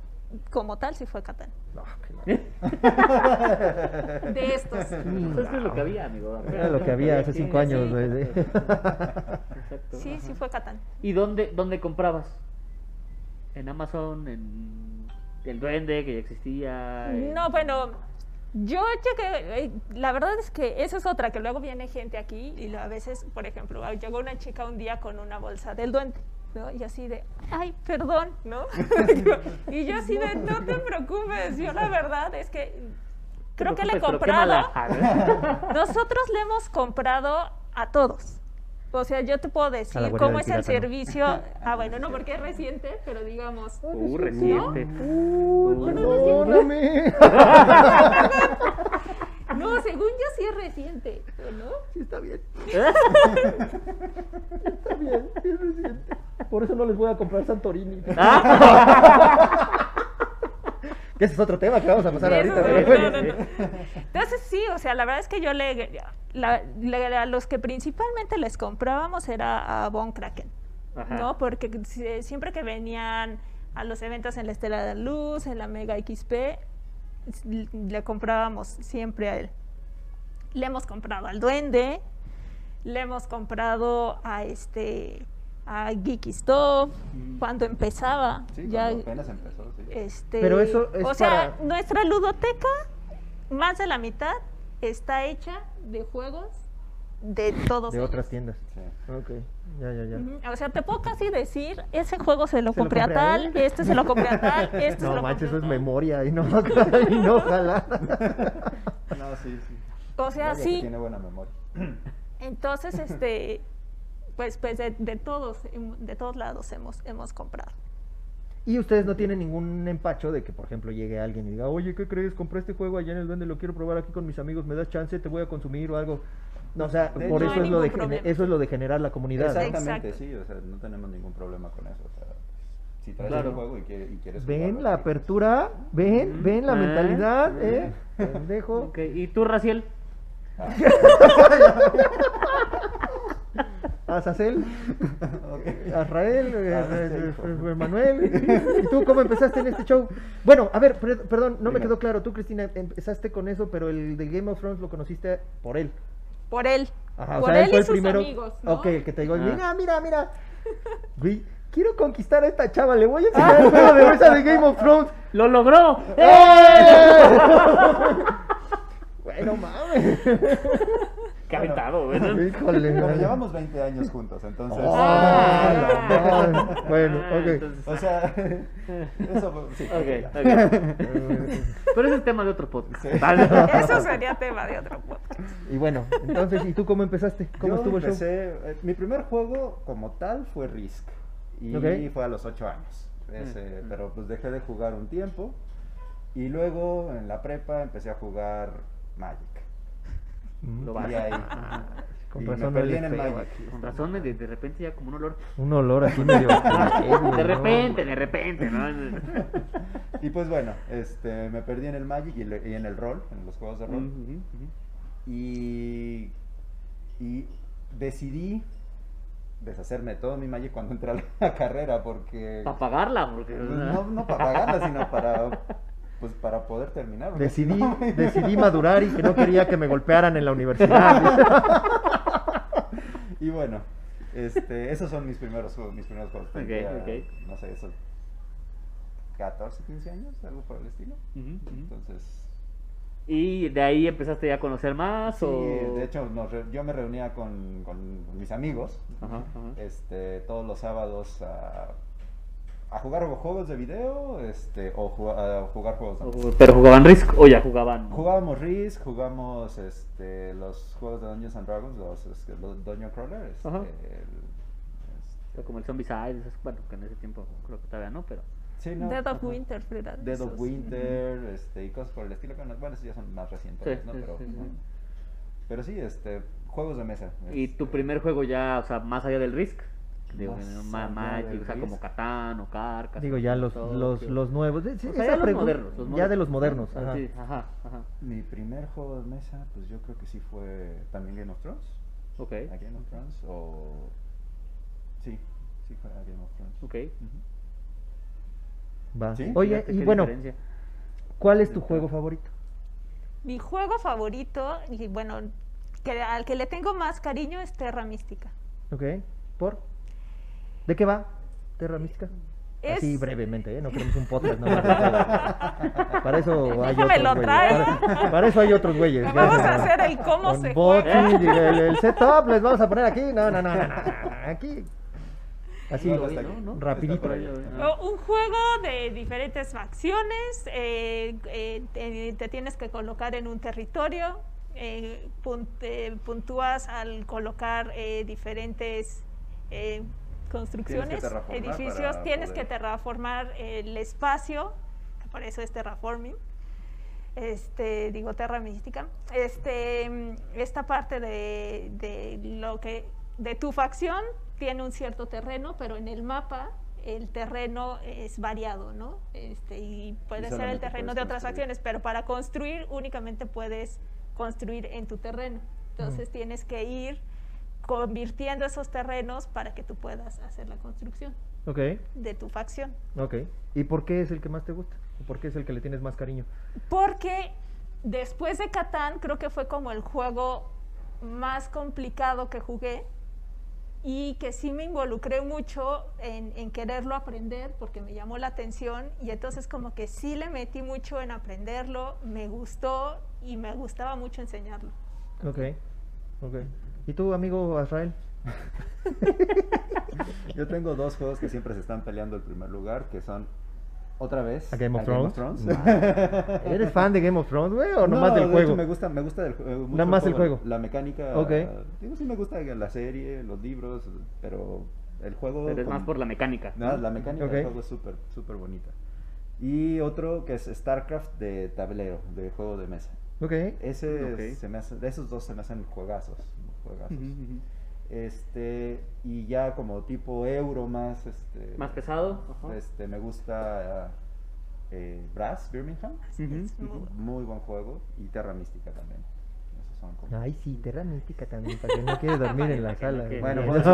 como tal sí fue Catán. No, que De estos. Mm. Eso es lo que había, amigo. no. Era lo que había hace cinco años, sí. sí. Exacto. Sí, fue Catán. ¿Y dónde, dónde comprabas? ¿En Amazon? ¿En El Duende, que ya existía? en- No, bueno, yo llegué, eh, la verdad es que esa es otra, que luego viene gente aquí y a veces, por ejemplo, llegó una chica un día con una bolsa del duende, ¿no? Y así de, ay, perdón, ¿no? y yo así de, no te preocupes, yo la verdad es que creo que le he comprado, nosotros le hemos comprado a todos. O sea, yo te puedo decir cómo es el servicio. Ah, bueno, no porque es reciente, pero digamos. Uh, reciente. Uy, Uh, perdóname. No, según yo sí es reciente, ¿no? Sí, está bien. Está bien, sí es reciente. Por eso no les voy a comprar Santorini. que ese es otro tema que vamos a pasar Sí, ahorita. no, no, no. Entonces sí, o sea, la verdad es que yo le, la- los que principalmente les comprábamos era a Von Kraken, Ajá. ¿no? Porque si- siempre que venían a los eventos en la Estela de Luz, en la Mega XP, le comprábamos siempre a él. Le hemos comprado al Duende, le hemos comprado a este a Geeky Stop Mm. cuando empezaba. Sí, ya, cuando apenas empezó, sí. este, Pero eso es o sea, para- nuestra ludoteca, más de la mitad, está hecha de juegos de todos De ellos. otras tiendas. Sí. Ok, ya, ya, ya. O sea, te puedo casi decir, ese juego se lo ¿Se compré a compré a tal, este se lo compré a tal, este se No lo manches, eso compré es a tal. memoria y no, y no ojalá. No, sí, sí. O sea, sí. Tiene buena memoria. Entonces, este, pues, pues de, de todos, hem- de todos lados hemos, hemos comprado. Y ustedes no tienen ningún empacho de que, por ejemplo, llegue alguien y diga, oye, ¿qué crees? Compré este juego allá en el duende, lo quiero probar aquí con mis amigos, ¿me das chance? ¿Te voy a consumir o algo? No, o sea, De por eso, es lo de, problema. eso es lo de generar la comunidad. Exactamente, sí, o sea, no tenemos ningún problema con eso. O sea, si traes Claro. el juego y, quiere- y quieres ¿Ven jugarlo, la sí. apertura? ¿Ven? Mm, ¿Ven la ah, mentalidad? ¿Eh? Pendejo. Ok, ¿Y tú, Raciel? Ah, Azazel, ok. Azrael, eh, Ah, eh, eh, Manuel. ¿Y tú cómo empezaste en este show? Bueno, a ver, per- perdón, no me quedó claro. Tú, Cristina, empezaste con eso, pero el de Game of Thrones lo conociste por él. Por él. Ajá, o por sea, él él fue y el sus primero. amigos, ¿no? Ok, el que te digo, Ah. mira, mira, mira. Güey, quiero conquistar a esta chava, le voy a enseñar el juego de mesa de Game of Thrones. ¡Lo logró! ¡Eh! Bueno, mames. ¡Qué aventado, güey! Híjole. Bueno, güey. llevamos 20 años juntos, entonces. Ah, Ah. no, no. Bueno, ok. entonces- O sea, eso sí. Pero ese es tema de otro podcast. Sí. Vale. Eso sería tema de otro podcast. Y bueno, entonces, ¿y tú cómo empezaste? ¿Cómo Yo estuvo el show? empecé, eh, mi primer juego como tal fue Risk. Y Ok. fue a los 8 años. Ese, Mm, mm. Pero pues dejé de jugar un tiempo. Y luego en la prepa empecé a jugar Magic. Lo Y ahí. Con y razón me perdí en el feo Magic. aquí. Con razón, de, de repente ya como un olor. Un olor aquí medio. De repente, de repente, ¿no? Y pues bueno, este, me perdí en el Magic y, le- y en el rol, en los juegos de rol. Y, y decidí deshacerme de todo mi Magic cuando entré a la carrera porque... Para pagarla, porque. Pues no, no para pagarla, sino para, pues para poder terminar. Decidí, no- decidí madurar y que no quería que me golpearan en la universidad. Y bueno, este, esos son mis primeros juegos, mis primeros juegos. Ok, Tendría, ok. No sé, esos 14, 15 años, algo por el estilo. Entonces, Y de ahí empezaste ya a conocer más sí, o. de hecho, yo me reunía con, con mis amigos Ajá, ajá. este, todos los sábados a, a jugar juegos de video este, o ju- a jugar juegos de Pero jugaban Risk o ya jugaban. Jugábamos Risk, jugamos este, los juegos de Dungeons and Dragons, los, este, los Dungeon Crawler. Este, el- este, Como el Zombicide, bueno, que en ese tiempo creo que todavía no, pero. sí, no, Dead of ajá. Winter, ¿verdad? Dead of. Winter este, y cosas por el estilo. que no- Bueno, esos ya son más recientes, Sí, ¿no? sí, pero, sí, sí. pero sí, este, juegos de mesa. ¿Y tu este, primer juego ya, o sea, más allá del Risk? Digo, allá Magic, o sea, como. Catán o Carcas. Digo, ya los, los, los nuevos. Sí, O sea, esa ya los modernos, los Ya de los modernos. modernos. Ajá. sí, ajá, ajá. Mi primer juego de mesa, pues yo creo que sí fue también Game of Thrones. Ok, A Game of Thrones o... Sí, sí fue a Game of Thrones. ok. Va. Sí, Oye, y bueno, diferencia. ¿cuál es tu juego favorito? Mi juego favorito, y bueno, que, al que le tengo más cariño es Terra Mística. ¿Ok? ¿Por? ¿De qué va? ¿Terra Mística? Es- Así brevemente, ¿eh? No queremos un podcast nada más de todo. Para eso hay Déjame otros güeyes. Para, para eso hay otros güeyes. Vamos Ya, a hacer el cómo con se sí, el, el setup les vamos a poner aquí. No, no, no, no, no, Aquí. Así, No, no. ¿no? rapidito. Ahí. Un juego de diferentes facciones, eh, eh, te, te tienes que colocar en un territorio, eh, pun- eh, puntúas al colocar eh, diferentes construcciones, edificios, tienes poder- que terraformar el espacio, que por eso es terraforming. Este, digo, Terra Mística. Este, esta parte de, de lo que de tu facción tiene un cierto terreno, pero en el mapa el terreno es variado, ¿no? Este, y puede ser el terreno de otras facciones, pero para construir únicamente puedes construir en tu terreno. Entonces tienes que ir convirtiendo esos terrenos para que tú puedas hacer la construcción Ok, de tu facción. ok. ¿Y por qué es el que más te gusta? ¿O por qué es el que le tienes más cariño? Porque después de Catán creo que fue como el juego más complicado que jugué y que sí me involucré mucho en, en quererlo aprender porque me llamó la atención y entonces como que sí le metí mucho en aprenderlo, me gustó y me gustaba mucho enseñarlo. Ok, ok. ¿Y tú, amigo Azrael? Yo tengo dos juegos que siempre se están peleando el primer lugar, que son otra vez ¿A Game of a Thrones? ¿Eres fan de Game of Thrones, güey? ¿O No, nomás del de juego? hecho me gusta, me gusta del, eh, mucho Nada más el juego. La mecánica. Ok. Digo, sí me gusta la serie, los libros, pero el juego. Pero es más como- por la mecánica. No, la mecánica Ok. del juego es súper, súper bonita. Y otro que es StarCraft de tablero, de juego de mesa. Ok. Ese Ok. se me hace, de esos dos se me hacen juegazos. Juegazos. Este, y ya como tipo euro más, este, Más pesado. Ajá. este, me gusta eh, Brass, Birmingham, es, muy buen juego, y Terra Mística también. Como- Ay, sí, Terra Mística también, para que no quieres dormir en la que sala. quede- Bueno, pues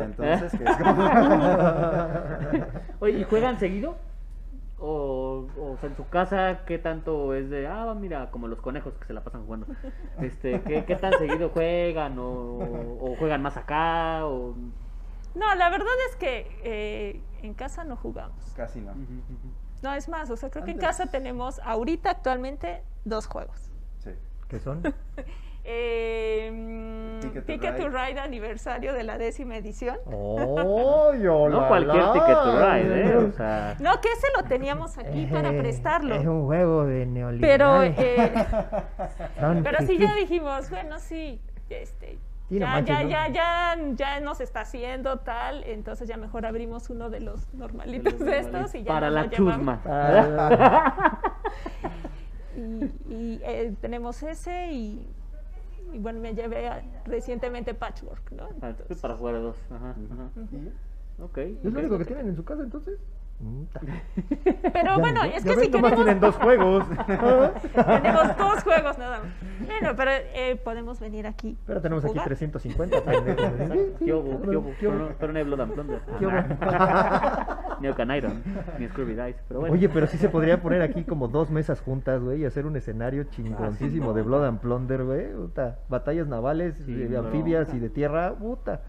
entonces, que es como... Oye, ¿y juegan seguido? O, o sea, en su casa, ¿qué tanto es de, ah, mira, como los conejos que se la pasan jugando? Este, ¿qué, qué tan seguido juegan? O, o juegan más acá? O... No, la verdad es que eh, en casa no jugamos. Casi no. No, es más, o sea, creo que en casa tenemos ahorita actualmente dos juegos. Sí. ¿Qué son? Eh, Ticket to Ticket to Ride. Aniversario de la décima edición. ¡Oh, No cualquier ticket to ride, ¿eh? O sea, No, que ese lo teníamos aquí para Eh, prestarlo. Es un juego de Pero, neoliberal. eh, Son pero sí ya dijimos, bueno, sí, este, Sí, no ya, manches, ya, ¿no? ya, ya, ya nos está haciendo tal, entonces ya mejor abrimos uno de los normalitos de estos y ya para nos la lo chusma. Y, y, eh, tenemos ese y, y bueno, me llevé a- recientemente Patchwork, ¿no? Ah, Entonces, Para jugar a dos. Ajá, ajá. Y Ok. ¿Es lo único que tienen en su casa entonces? Pero Ya bueno, es que si queremos... tienen dos juegos. Tenemos dos juegos nada más. Bueno, pero eh, podemos venir aquí. Pero tenemos aquí jugar. 350 pendejos. ¿Qué hubo? ¿Qué hubo? ¿Qué hubo? Pero no- no hay Blood and Plunder. Ni Ocan Iron, ni Scrooby Dice. Pero bueno. Oye, pero sí se podría poner aquí como dos mesas juntas, güey, y hacer un escenario chingoncísimo de Blood and Plunder, güey. Puta. Batallas navales, Sí, de no. anfibias y de tierra, puta.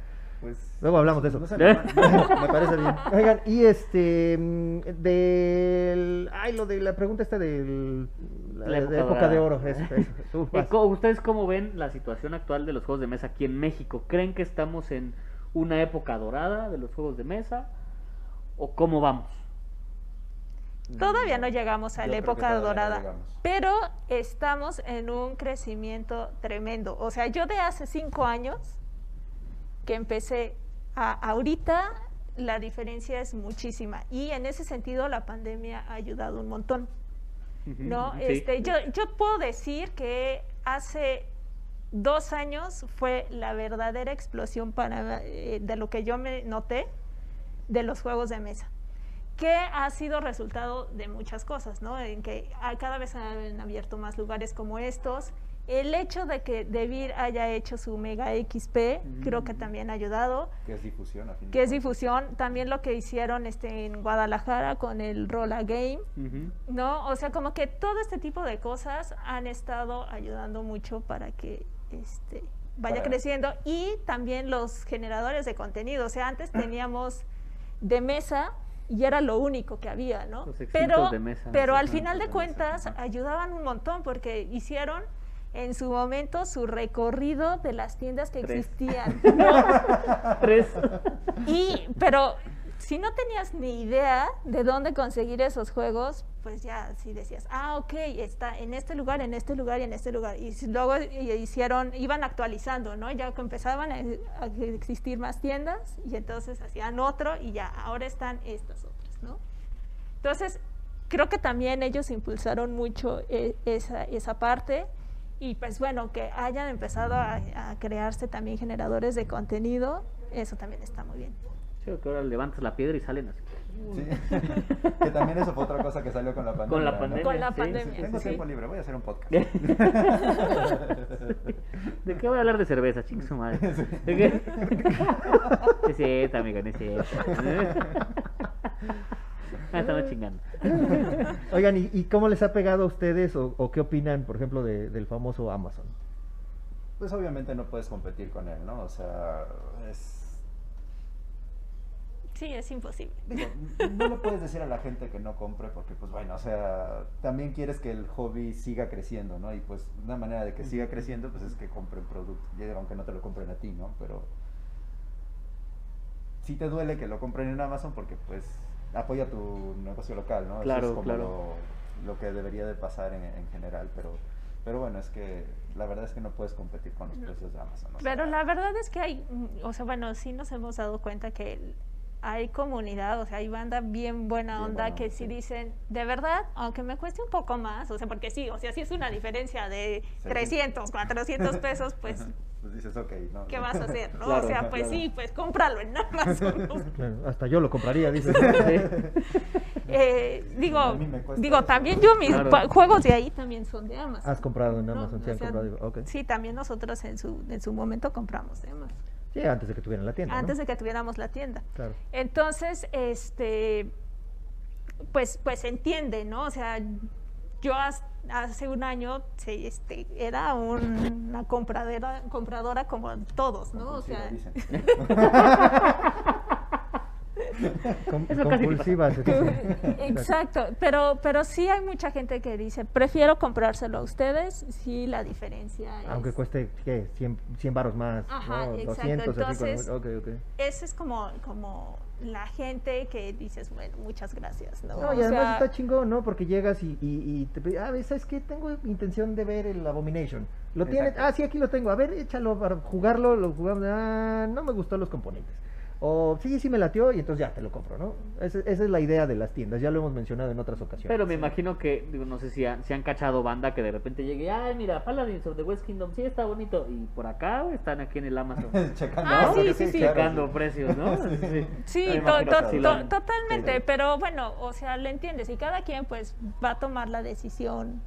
Pues. Luego hablamos de eso. No me Me parece bien. Oigan, y este mm, del ay, lo de la pregunta esta del la, La época de época de dorada. oro, eso, eso. Tú Eh, ¿Ustedes cómo ven la situación actual de los juegos de mesa aquí en México? ¿Creen que estamos en una época dorada de los juegos de mesa? ¿O cómo vamos? Todavía no llegamos a Yo la época no dorada, pero estamos en un crecimiento tremendo. O sea, yo de hace cinco años que empecé a ahorita, la diferencia es muchísima. Y en ese sentido, la pandemia ha ayudado un montón. ¿no? Sí. Este, yo, yo puedo decir que hace dos años fue la verdadera explosión para, eh, de lo que yo me noté de los juegos de mesa, que ha sido resultado de muchas cosas, ¿no? En que cada vez han abierto más lugares como estos. El hecho de que Devir haya hecho su Mega XP, creo que Mm. también ha ayudado Que es difusión, a fin de que es difusión, también lo que hicieron este, en Guadalajara con el Rolla Game. ¿no? O sea, como que todo este tipo de cosas han estado ayudando mucho para que este, vaya Para- creciendo y también los generadores de contenido. O sea, antes teníamos de mesa y era lo único que había, ¿no? Los Pero, de mesa. pero al final de mesa, cuentas ayudaban un montón porque hicieron en su momento su recorrido de las tiendas que Tres. existían. Tres. Y, pero si no tenías ni idea de dónde conseguir esos juegos, pues ya sí decías, ah, ok, está en este lugar, en este lugar y en este lugar. Y si- luego hicieron, iban actualizando, ¿no? Ya que empezaban a, a existir más tiendas y entonces hacían otro y ya, ahora están estas otras, ¿no? Entonces, creo que también ellos impulsaron mucho eh, esa, esa parte y pues bueno, que hayan empezado a, a crearse también generadores de contenido, eso también está muy bien. Sí, que ahora levantas la piedra y salen así. Sí. que también eso fue otra cosa que salió con la pandemia. Con la ¿no? pandemia. Con la sí, pandemia. sí, Tengo sí. tiempo libre, voy a hacer un podcast. ¿De qué voy a hablar de cerveza, ching su madre? ¿De qué? Es cierto, amigo, no es cierto. Ah, estamos chingando. Oigan, ¿y, y cómo les ha pegado a ustedes o, o qué opinan, por ejemplo, de- del famoso Amazon? Pues obviamente no puedes competir con él, ¿no? O sea, es... Sí, es imposible. Digo, no le puedes decir a la gente que no compre porque, pues bueno, o sea, también quieres que el hobby siga creciendo, ¿no? Y pues una manera de que siga creciendo, pues es que compren producto, aunque no te lo compren a ti, ¿no? Pero sí te duele que lo compren en Amazon porque, pues, apoya tu negocio local, ¿no? Eso Claro, es como claro. Lo, lo que debería de pasar en, en general, pero... Pero bueno, es que la verdad es que no puedes competir con los precios de Amazon. Pero sea, la verdad es que hay, o sea, bueno, sí nos hemos dado cuenta que el- hay comunidad, o sea, hay banda bien buena Bien onda que sí sí. dicen, de verdad, aunque me cueste un poco más, o sea, porque sí, o sea, sí es una diferencia de Sí. 300, 400 pesos, pues, Pues dices, ok, ¿no? ¿qué vas a hacer? ¿no? Claro, o sea, pues claro. sí, pues cómpralo en Amazon. hasta yo lo compraría, dices. Eh, digo, digo, también yo mis juegos de ahí también son de Amazon. Has comprado en. Amazon, sí han comprado. digo. Sí, también nosotros en su, en su momento compramos de Amazon. Sí, antes de que tuvieran la tienda. ¿no? Antes de que tuviéramos la tienda. Claro. Entonces, este, pues, pues se entiende, ¿no? O sea, yo hasta hace un año sí, este, era un- una compradera, compradora como todos, ¿no? O sea, dicen. Com- Eso casi ni compulsivas. Exacto, pero, pero sí hay mucha gente que dice, prefiero comprárselo a ustedes, sí la diferencia es... Aunque cueste, ¿qué? 100, 100 baros más, Ajá, ¿no? exacto, 200, así entonces- ok. Ese es como, como la gente que dices, bueno, muchas gracias, ¿no? No, y O además sea, está chingón, ¿no? Porque llegas y, y, y te pide, ah, ¿sabes qué? Tengo intención de ver el Abomination. ¿Lo tienes? Ah, sí, aquí lo tengo. A ver, échalo para jugarlo. Lo jugamos. Ah, no me gustó los componentes. O sí, sí me latió y entonces ya te lo compro, ¿no? Esa, esa es la idea de las tiendas. Ya lo hemos mencionado en otras ocasiones. Pero me imagino que, digo, no sé si, han- si han cachado banda que de repente llegue, ay, mira, Paladins of the West Kingdom, sí está bonito. Y por acá están aquí en el Amazon Checando. Ah, sí, sí, sí. checando sí. precios, ¿no? Sí. To- to- to- totalmente, Sí. pero bueno, o sea, lo entiendes y cada quien pues va a tomar la decisión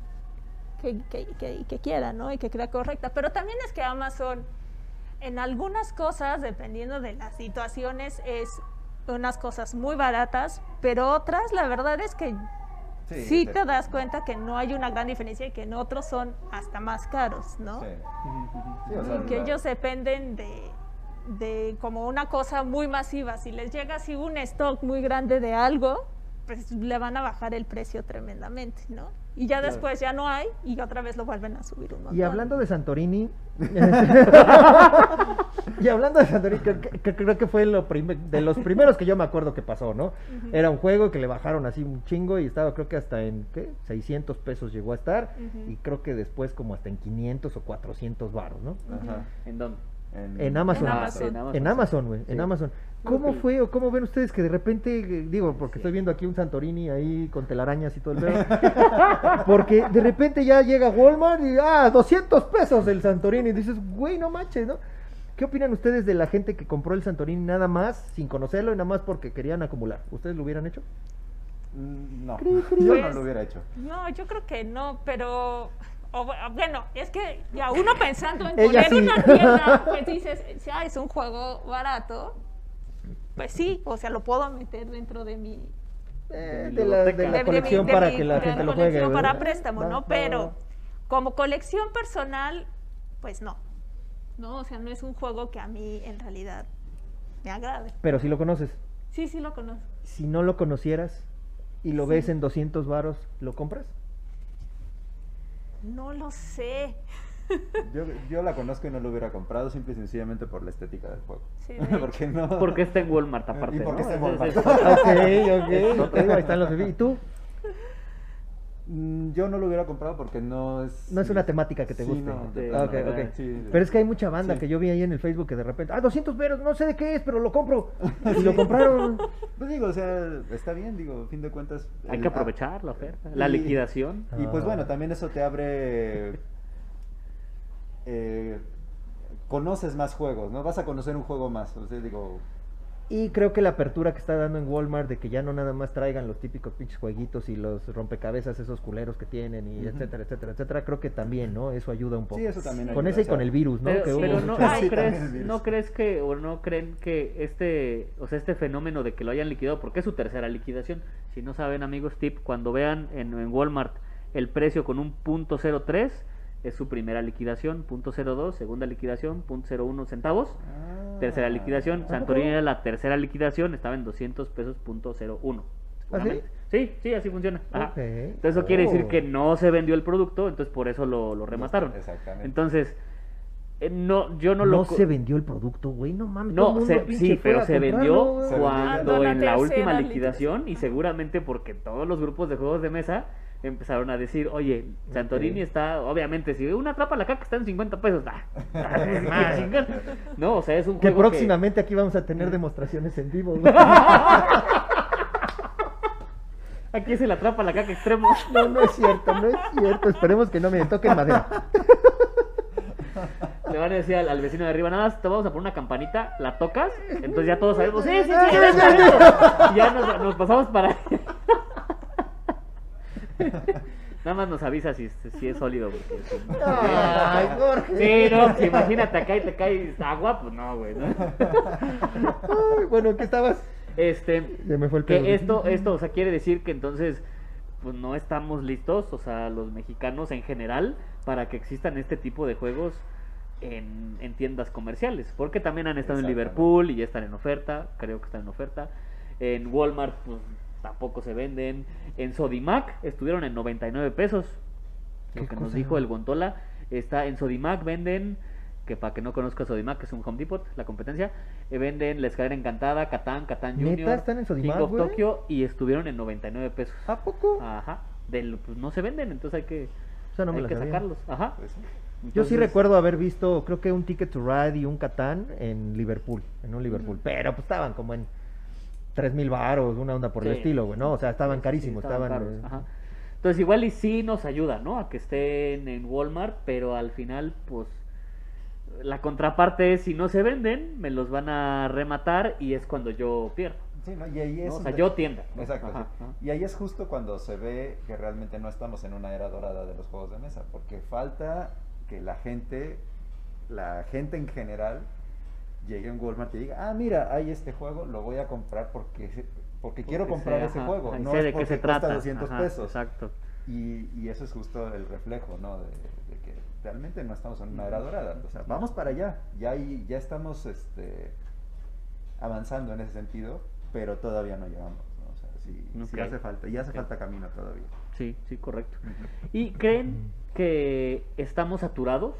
que, que, que- que quiera, ¿no? Y que crea correcta. Pero también es que Amazon, en algunas cosas, dependiendo de las situaciones, es unas cosas muy baratas, pero otras, la verdad es que sí, Sí, te das cuenta que no hay una gran diferencia y que en otros son hasta más caros, ¿no? Sí. Sí, o sea, Y que ellos dependen de, de como una cosa muy masiva. Si les llega así un stock muy grande de algo, pues le van a bajar el precio tremendamente, ¿no? Y ya después ya no hay y otra vez lo vuelven a subir un montón. Y hablando de Santorini, y hablando de Santorini, que, que- que creo que fue lo de los primeros que yo me acuerdo que pasó, ¿no? Era un juego que le bajaron así un chingo y estaba creo que hasta en, ¿qué? 600 pesos llegó a estar y creo que después como hasta en 500 o 400 baros, ¿no? Ajá. ¿En dónde? En. En Amazon. En Amazon. En Amazon, güey, en. Amazon. ¿Cómo fue o cómo ven ustedes que de repente, digo, porque estoy viendo aquí un Santorini ahí con telarañas y todo el pedo, porque de repente ya llega Walmart y, ah, 200 pesos el Santorini, y dices, güey, no manches, ¿no? ¿Qué opinan ustedes de la gente que compró el Santorini nada más, sin conocerlo y nada más porque querían acumular? ¿Ustedes lo hubieran hecho? Mm, No, Cri, cri. yo no lo hubiera hecho. No, yo creo que no, pero o bu- bueno, es que ya uno pensando en Ella poner sí. una tienda, pues dices, ya es un juego barato, pues sí, o sea, lo puedo meter dentro de mi Eh, de, la, de biblioteca. la de- de colección mi- de para mi- que la de gente lo colección juegue. para ¿verdad? préstamo, Va, ¿no? va, Pero va. como colección personal, pues no. No, o sea, no es un juego que a mí en realidad me agrade. Pero si lo conoces. Sí, sí lo conozco. Si no lo conocieras y lo Sí. ves en 200 varos, ¿lo compras? No lo sé. Yo, yo la conozco y no lo hubiera comprado simple y sencillamente por la estética del juego. Sí, de hecho. porque no. Porque está en Walmart aparte. Y porque ¿no? está en Walmart. ok. ok, ahí están los ¿Y tú? Mm, Yo no lo hubiera comprado porque no es. No es una temática que te Sí, guste. no, de Sí, Pero es que hay mucha banda sí. que yo vi ahí en el Facebook que de repente, ah, 200 veros, no sé de qué es, pero lo compro. Y lo compraron. Pues digo, o sea, está bien, digo, a fin de cuentas. Hay el- que ah, aprovechar la oferta, la y- liquidación. Y pues Ah. bueno, también eso te abre. eh, conoces más juegos, ¿no? Vas a conocer un juego más. O sea, digo. Y creo que la apertura que está dando en Walmart de que ya no nada más traigan los típicos pinches jueguitos y los rompecabezas esos culeros que tienen y etcétera, etcétera, etcétera, creo que también, ¿no? Eso ayuda un poco. Sí, eso también Con ayuda, ese y o sea, con el virus, ¿no? Pero, Que pero no, Sí, crees, no crees que o no creen que este, o sea, este fenómeno de que lo hayan liquidado, porque es su tercera liquidación. Si no saben, amigos, tip, cuando vean en, en Walmart el precio con un punto 03 es su primera liquidación, punto 02, segunda liquidación, punto 01 centavos, Ah. Tercera liquidación, ¿A Santorini era la tercera liquidación, estaba en 200 pesos, punto 01. ¿Ah, sí? Sí, sí, así funciona. Ajá. Entonces eso quiere decir Oh. que no se vendió el producto, entonces por eso lo, lo remataron. Exactamente. Entonces, eh, no, yo no, No, lo... co- se vendió el producto, güey, no mames. No, se- sí, pero se vendió. Se cuando la en la última liquidación y seguramente porque todos los grupos de juegos de mesa empezaron a decir, oye, Santorini está, obviamente, si una atrapa la caca está en 50 pesos, ah, ah, chingar. no, o sea, es un Que juego próximamente aquí vamos a tener demostraciones en vivo. güey. Aquí se la atrapa la caca extremo. No, no es cierto, no es cierto. Esperemos que no me toquen madera. Le van a decir al, al vecino de arriba, nada más te vamos a poner una campanita, la tocas, entonces ya todos sabemos, sí, sí, sí, es correcto". Y ya nos, nos pasamos para... Nada más nos avisa si, si es sólido. Porque, si- Ay, Jorge. Sí, no, si imagínate acá y te cae agua, pues no, güey. ¿no? Ay, bueno, ¿qué estabas? Este, Se me fue el que esto, esto, o sea, quiere decir que entonces pues no estamos listos, o sea, los mexicanos en general, para que existan este tipo de juegos en, en tiendas comerciales. Porque también han estado en. Liverpool y ya están en oferta, creo que están en oferta. En Walmart, pues tampoco se venden. En Sodimac estuvieron en 99 pesos. Lo ¿Qué que nos dijo el Gontola. Está en Sodimac, venden, que para que no conozca Sodimac, que es un Home Depot, la competencia, eh, venden La Escalera Encantada, Catán, Catán ¿Neta Junior, están en Sodimac, King of? Tokyo y estuvieron en 99 pesos. ¿A poco? Ajá. Del, pues no se venden, entonces hay que, O sea, no me hay que sacarlos. Ajá. Pues sí. Yo sí recuerdo haber visto, creo que un Ticket to Ride y un Catán en Liverpool, en un Liverpool, pero pues estaban como en tres mil baros, una onda por el estilo, güey, ¿no? O sea, estaban Sí, carísimos, estaban estaban... caros, eh, ajá. Entonces igual y sí nos ayuda, ¿no? A que estén en Walmart, pero al final, pues, la contraparte es si no se venden, me los van a rematar y es cuando yo pierdo. Sí, ¿no? Y ahí es ¿no? O sea, yo tienda. ¿no? Exacto. Ajá, sí. ajá. Y ahí es justo cuando se ve que realmente no estamos en una era dorada de los juegos de mesa, porque falta que la gente, la gente en general, llegue a un Walmart y diga, ah, mira, hay este juego, lo voy a comprar porque, porque quiero comprar ese ajá, juego, no sé es de qué porque se cuesta trata. 200 Ajá, pesos. Exacto. Y, y eso es justo el reflejo, ¿no? De, de que realmente no estamos en una era dorada. O sea, vamos para allá. Ya, hay- ya estamos este, avanzando en ese sentido, pero todavía no llegamos. ¿no? O sea, sí, sí hace falta. Y hace falta camino todavía. Sí, sí, correcto. ¿Y creen que estamos saturados?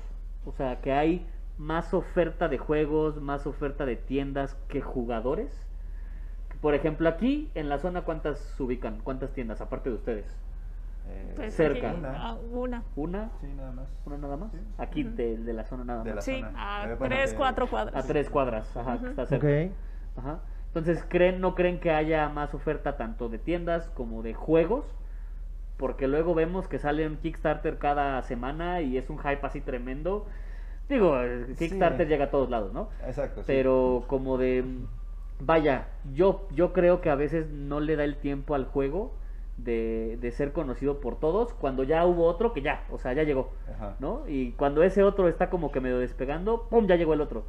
O sea, que hay más oferta de juegos, más oferta de tiendas que jugadores. Por ejemplo, aquí en la zona, ¿cuántas se ubican? ¿Cuántas tiendas, aparte de ustedes? Eh, Pues Cerca. aquí, Una. ah, una. ¿Una? Sí, nada más. ¿Una nada más? Sí. Aquí Ujú. de, de la zona nada De más. la Sí, zona. a Eh, bueno, tres, cuatro cuadras. A tres cuadras, ajá, que está cerca. Ajá. Entonces, ¿creen, ¿no creen que haya más oferta tanto de tiendas como de juegos? Porque luego vemos que sale un Kickstarter cada semana y es un hype así tremendo. Digo, Sí. Kickstarter llega a todos lados, ¿no? Exacto. sí. Pero como de... Vaya, yo, yo creo que a veces no le da el tiempo al juego de, de ser conocido por todos cuando ya hubo otro que ya, o sea, ya llegó. Ajá. ¿no? Y cuando ese otro está como que medio despegando, ¡pum! ya llegó el otro.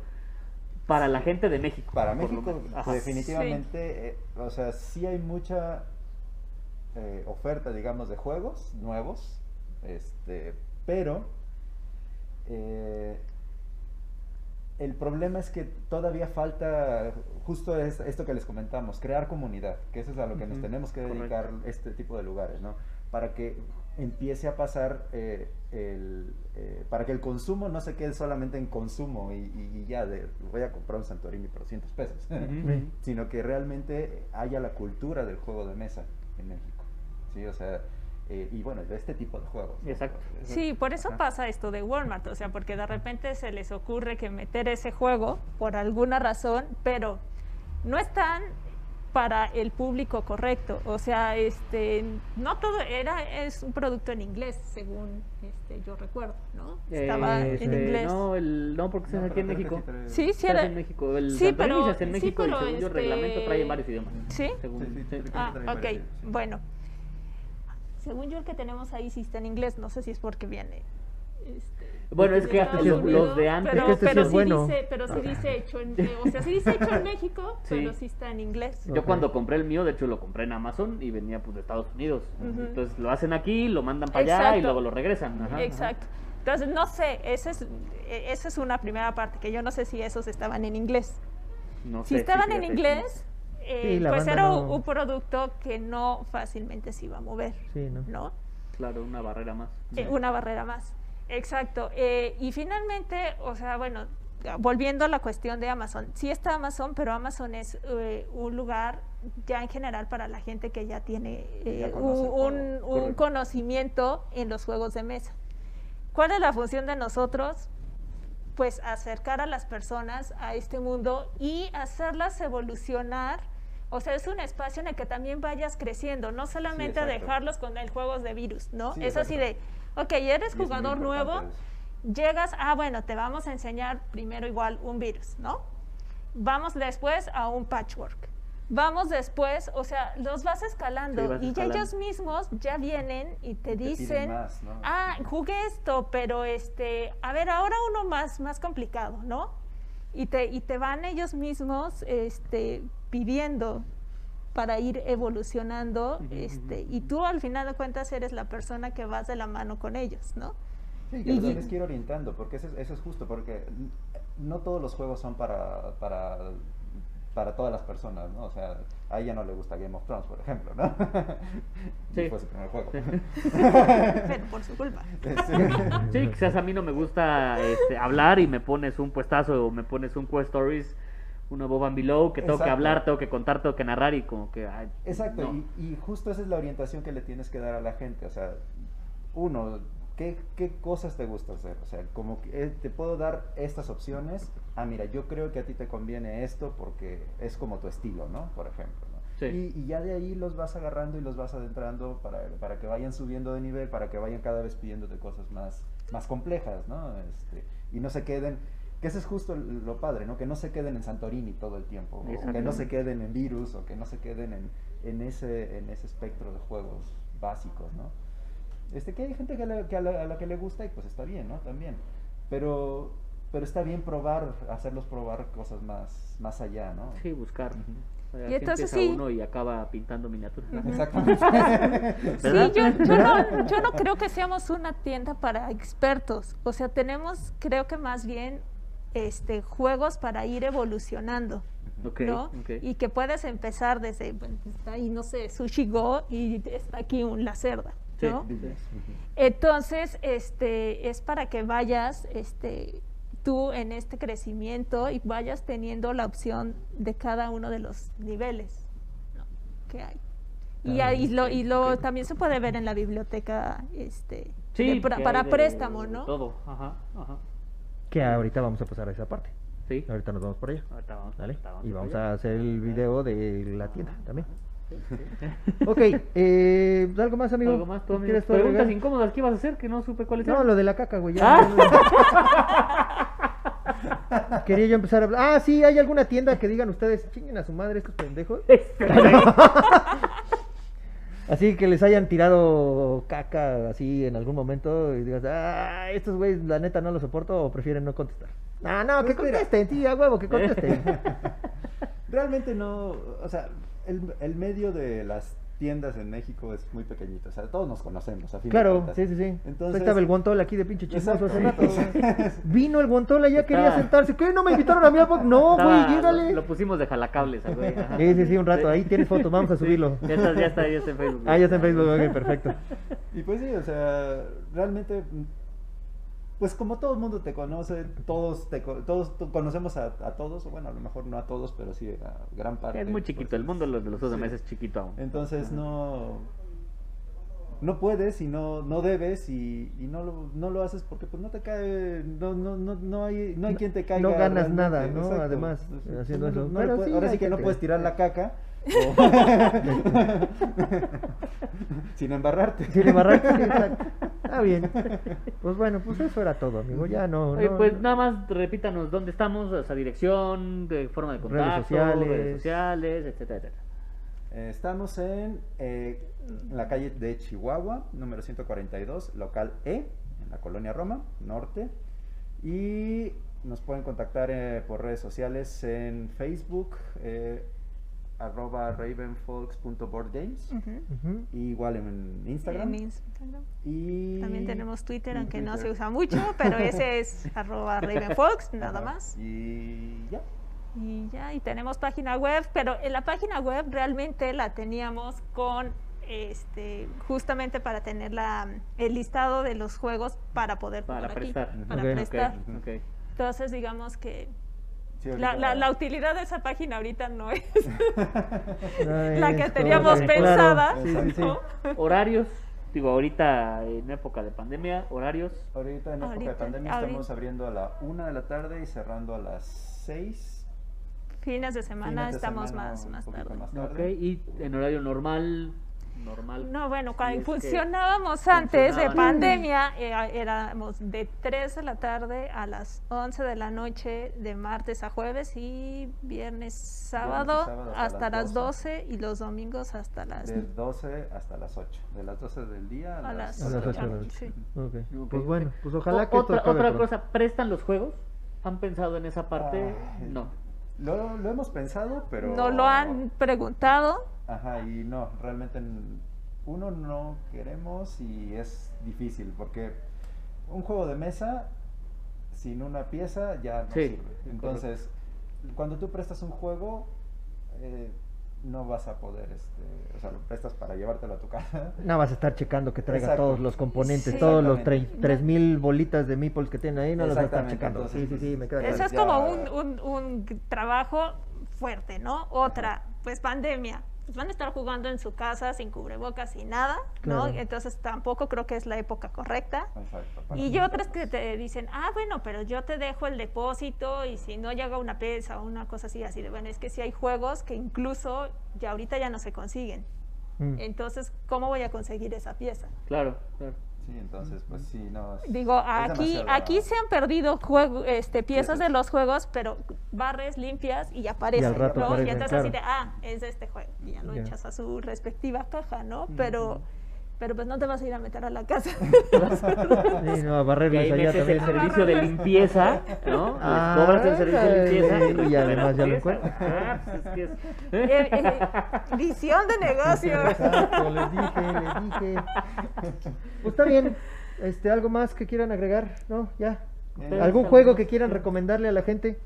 Para la gente de México. Para México. Ajá. definitivamente, eh, o sea, sí hay mucha eh, oferta, digamos, de juegos nuevos, este, pero eh, el problema es que todavía falta justo es- esto que les comentamos, crear comunidad, que eso es a lo que nos tenemos que correcto. dedicar este tipo de lugares, ¿no? Para que empiece a pasar eh, el, eh, para que el consumo no se quede solamente en consumo y, y- y ya de voy a comprar un Santorini por 200 pesos, sino que realmente haya la cultura del juego de mesa en México, ¿sí? O sea, eh, y bueno, de este tipo de juegos. ¿no? Exacto. Sí, por eso Ajá. pasa esto de Walmart, o sea, porque de repente se les ocurre que meter ese juego por alguna razón, pero no están para el público correcto, o sea, este, no todo era es un producto en inglés, según este, yo recuerdo, ¿no? Estaba Eh, en este, inglés. No, el, no, porque se No, hace aquí en México. Sí, sí era. en México. El Sí, pero- se hace en sí, y pero, según yo el este, reglamento trae en varios idiomas. ¿Sí? Según- Sí, sí, sí. creo que Ah, ok, bueno. Según yo el que tenemos ahí sí está en inglés, no sé si es porque viene. este, Bueno, es que hasta los- Unidos, los de antes- Pero, Es que este sí pero es sí bueno. dice, pero sí dice hecho en, o sea, sí dice hecho en México, Sí. pero sí está en inglés. Yo cuando compré el mío, de hecho lo compré en Amazon y venía pues de Estados Unidos. Entonces lo hacen aquí, lo mandan para allá y luego lo regresan. Ajá, ajá. Exacto. Entonces, no sé, esa es, eh, esa es una primera parte, que yo no sé si esos estaban en inglés. No Si sé, estaban en inglés, eh, Sí, pues era no- un, producto que no fácilmente se iba a mover, Sí, ¿no? ¿no? Claro, una barrera más. Eh, una barrera más. Exacto. Eh, y finalmente, o sea, bueno, volviendo a la cuestión de Amazon, sí está Amazon, pero Amazon es eh, un lugar ya en general para la gente que ya tiene ya conoce un, conocimiento en los juegos de mesa. ¿Cuál es la función de nosotros? Pues acercar a las personas a este mundo y hacerlas evolucionar. O sea, es un espacio en el que también vayas creciendo, no solamente exacto. dejarlos con el juegos de virus, ¿no? Sí, es así de, ok, eres jugador nuevo, eso. llegas, ah, bueno, te vamos a enseñar primero igual un virus, ¿no? Vamos después a un patchwork. Vamos después, o sea, los vas escalando Sí, vas y escalando. ellos mismos ya vienen y te, dicen, más, ¿no? ah, jugué esto, pero este, a ver, ahora uno más, más complicado, ¿no? Y te, y te van ellos mismos este, pidiendo para ir evolucionando, Ujú, este, ujú, y tú al final de cuentas eres la persona que vas de la mano con ellos, ¿no? Sí, que Y- que ir orientando, porque eso es, eso es justo, porque no todos los juegos son para, para, para todas las personas, ¿no? O sea, a ella no le gusta Game of Thrones, por ejemplo, ¿no? Sí. Fue su primer juego. Pero por su culpa. Sí. Sí, quizás a mí no me gusta este, hablar y me pones un puestazo o me pones un Quest Stories, uno Bob and Below, que tengo que Exacto. hablar, tengo que contar, tengo que narrar y como que... ay, Exacto, no. y, y justo esa es la orientación que le tienes que dar a la gente. O sea, uno, ¿qué, qué cosas te gusta hacer? O sea, como que eh, te puedo dar estas opciones. Ah, mira, yo creo que a ti te conviene esto porque es como tu estilo, ¿no? Por ejemplo. ¿no? Sí. Y, y ya de ahí los vas agarrando y los vas adentrando para, para que vayan subiendo de nivel, para que vayan cada vez pidiéndote cosas más, más complejas, ¿no? Este, y no se queden, que eso es justo lo padre, ¿no? Que no se queden en Santorini todo el tiempo, o que no se queden en Virus, o que no se queden en, en, ese, en ese espectro de juegos básicos, ¿no? Este, que hay gente que, le- que a, la, a la que le gusta y pues está bien, ¿no? También. Pero, pero está bien probar, hacerlos probar cosas más, más allá, ¿no? Sí, buscar. O sea, Y así entonces sí. uno y acaba pintando miniaturas. Exactamente. Sí, yo, yo, no, yo no creo que seamos una tienda para expertos. O sea, tenemos, creo que más bien, este, juegos para ir evolucionando. Ok, ¿no? ok. Y que puedes empezar desde, bueno, está ahí, no sé, Sushi Go y está aquí un La Cerda, ¿no? sí. Entonces, este, es para que vayas, este, tú en este crecimiento y vayas teniendo la opción de cada uno de los niveles ¿no? que hay. Y, Ah, ahí lo, y lo también se puede ver en la biblioteca, este, de para hay de- préstamo, de ¿no? Todo, ajá, ajá. Que ahorita vamos a pasar a esa parte. Sí. Ahorita nos vamos por allá. Ahorita vamos, ¿Vale? ahorita Y vamos a hacer el video de la tienda también. Sí, sí. Ok, eh, ¿algo más, amigo? ¿Algo más tú, amigo? ¿Quieres Preguntas agregar? incómodas, ¿qué ibas a hacer? Que no supe cuáles No, eran. lo de la caca, güey. ya. Quería yo empezar a hablar. Ah, sí, ¿hay alguna tienda que digan ustedes, chinguen a su madre estos pendejos? Este, Así que les hayan tirado caca así en algún momento y digas, ah, estos güeyes la neta no lo soporto o prefieren no contestar. Ah, no, que Pues mira. contesten, sí, a huevo, que contesten. Realmente no, o sea, el, el medio de las tiendas en México es muy pequeñito, o sea, todos nos conocemos, a fin claro, sí, sí, sí. Entonces, Ahí estaba el guantol aquí de pinche chismoso hace rato. Vino el guantol, ya quería sentarse. ¿Qué? ¿No me invitaron a mí? al- No, güey, llégale. Lo, lo pusimos de jalacables, al güey. ajá. Sí, sí, sí, un rato. Ahí tienes foto, vamos a Sí, subirlo. Ya está, ya está, ya está en Facebook. Ah, ya está en Facebook, ok, perfecto. Y pues sí, o sea, realmente, pues como todo el mundo te conoce, todos te todos conocemos a, a todos, o bueno, a lo mejor no a todos, pero sí a gran parte. Es muy chiquito, pues, el mundo de los, de sí. mesa es chiquito aún. Entonces no no puedes y no, no debes y, y no, lo, no lo haces porque pues no te cae, no, no, no, no hay, no hay quien te caiga. No ganas nada, ¿no? Además, Pues, haciendo no- eso. no Pero le puedes- sí, ahora sí que no puedes tirar la caca. o- sin embarrarte. Sí, exacto. Está bien. Pues bueno, pues eso era todo, amigo. Ya no. Pues no- nada más repítanos dónde estamos, esa dirección, de forma de Redes contacto, sociales. redes sociales, etcétera, etcétera. Eh, Estamos en, eh, la calle de Chihuahua, número 142, local E, en la colonia Roma, norte. Y nos pueden contactar eh, por redes sociales en Facebook, eh, arroba ravenfolks.boardgames. Ujú. y igual en Instagram. En Instagram. Y También tenemos Twitter, aunque no se usa mucho, pero ese es arroba Ravenfox, nada más. Y ya. Y ya, y tenemos página web, pero en la página web realmente la teníamos con, este, justamente para tener la, el listado de los juegos para poder Para aquí, prestar. para prestar. Entonces, digamos que Sí, la, la, la utilidad de esa página ahorita no es No la que teníamos como- pensada. Sí, sí, sí. ¿no? Horarios, digo, ahorita en época de pandemia, horarios. Ahorita en época Ahorita, de pandemia ahorita. estamos abriendo a la una de la tarde y cerrando a las 6. Fines de semana Fines de estamos semana, más, más tarde. más Ok, tarde. y en horario normal, normal. No, bueno, cuando funcionábamos antes de pandemia, eh, éramos de 3 de la tarde a las 11 de la noche, de martes a jueves y viernes, sábado, sábado hasta, las 12. y los domingos hasta las... De 12 hasta las 8. De las 12 del día a, A las, las A las ocho, ocho de la noche. sí. Ok. Ok. Pues bueno, pues ojalá O- que otra, otra cosa, ¿prestan los juegos? ¿Han pensado en esa parte? Ay. no. Lo, lo hemos pensado, pero... No lo han preguntado. Ajá, y no, realmente uno no queremos y es difícil porque un juego de mesa sin una pieza ya no Sí, sirve. sí, Entonces, cuando tú prestas un juego, eh, no vas a poder, este, o sea, lo prestas para llevártelo a tu casa. No vas a estar checando que traiga Exacto. todos los componentes, Sí. todos los Exactamente. tre- 3000 bolitas de meeples que tienen ahí, no los vas a estar checando. entonces, sí, sí, sí, me queda Eso claro. es como un, un- un trabajo fuerte, ¿no? Otra, pues pandemia. Pues van a estar jugando en su casa sin cubrebocas, sin nada, ¿no? Claro. Entonces tampoco creo que es la época correcta. Exacto, Y nosotros. otras que te dicen, ah, bueno, pero yo te dejo el depósito y si no llega una pesa o una cosa así, así de, bueno, es que sí hay juegos que incluso ya ahorita ya no se consiguen. Mm. Entonces, ¿cómo voy a conseguir esa pieza? Claro, claro. Sí, entonces, pues sí, no. es- Digo, aquí, aquí se han perdido juego, este, piezas de los juegos, pero barres, limpias y aparecen. rato ¿no? aparecen, y entonces así de, ah, es de este juego. Y ya lo Ya. echas a su respectiva caja, ¿no? Pero, pero pues no te vas a ir a meter a la casa. Sí, no, a barrerles allá metes el también. servicio de limpieza, ¿no? Les Ah, cobras el servicio de limpieza. y además ya lo encuentras. Ah, pues es que es- Eh, eh, visión de negocio. Exacto, les dije, les dije. Pues está bien. Este, ¿algo más que quieran agregar? ¿No? Ya. ¿Algún juego que quieran recomendarle a la gente?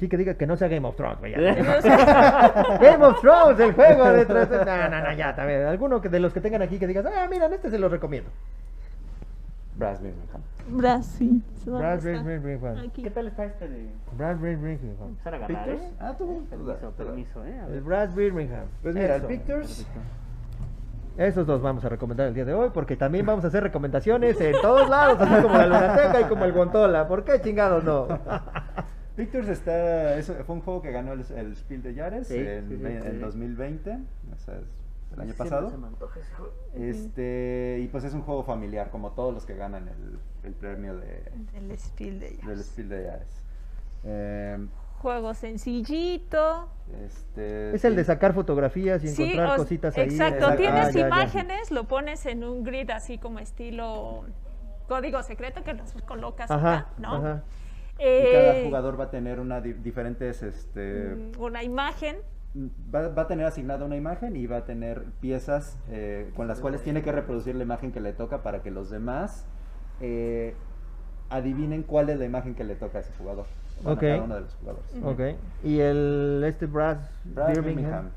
Sí, que diga que no sea Game of Thrones, güey, ya. Game of Thrones, el juego de tres- No, no, no, ya, también. Alguno que de los que tengan aquí que digas, ah, miren, este se los recomiendo. Brass Birmingham. ¿dónde Raspberry está? Birmingham. ¿Qué tal está este de Raspberry Birmingham. empezar a ganar, ¿Pictures? eh? Ah, tú. Permiso, permiso, eh. El. Brass Birmingham. Pues mira, el. Pictures. Esos dos vamos a recomendar el día de hoy porque también vamos a hacer recomendaciones en todos lados, así como la Lunateca y como el Gontola. ¿Por qué chingados no? Pictures está, es- fue un juego que ganó el, el Spiel de Yares Sí, en, sí, sí, en sí. 2020, o sea, es el año pasado. se me antoja ese juego. Este, y pues es un juego familiar, como todos los que ganan el, el premio de, El Spiel de ellas. del Spiel de Yares. Eh, Juego sencillito. este, Es el de sacar fotografías y Sí, encontrar o- cositas ahí. Exacto, Exacto. tienes Ah, ya, ya. imágenes, lo pones en un grid así como estilo código secreto que los colocas Ajá, acá, ¿no? ajá. Y cada Eh, jugador va a tener una di- diferentes, este, mm, una imagen va, va a tener asignada una imagen y va a tener piezas eh, con las cuales tiene que reproducir la imagen que le toca para que los demás eh, adivinen cuál es la imagen que le toca a ese jugador. Bueno, a Ok. cada uno de los jugadores. Ok. Y el este Brass, Brass Birmingham. Birmingham.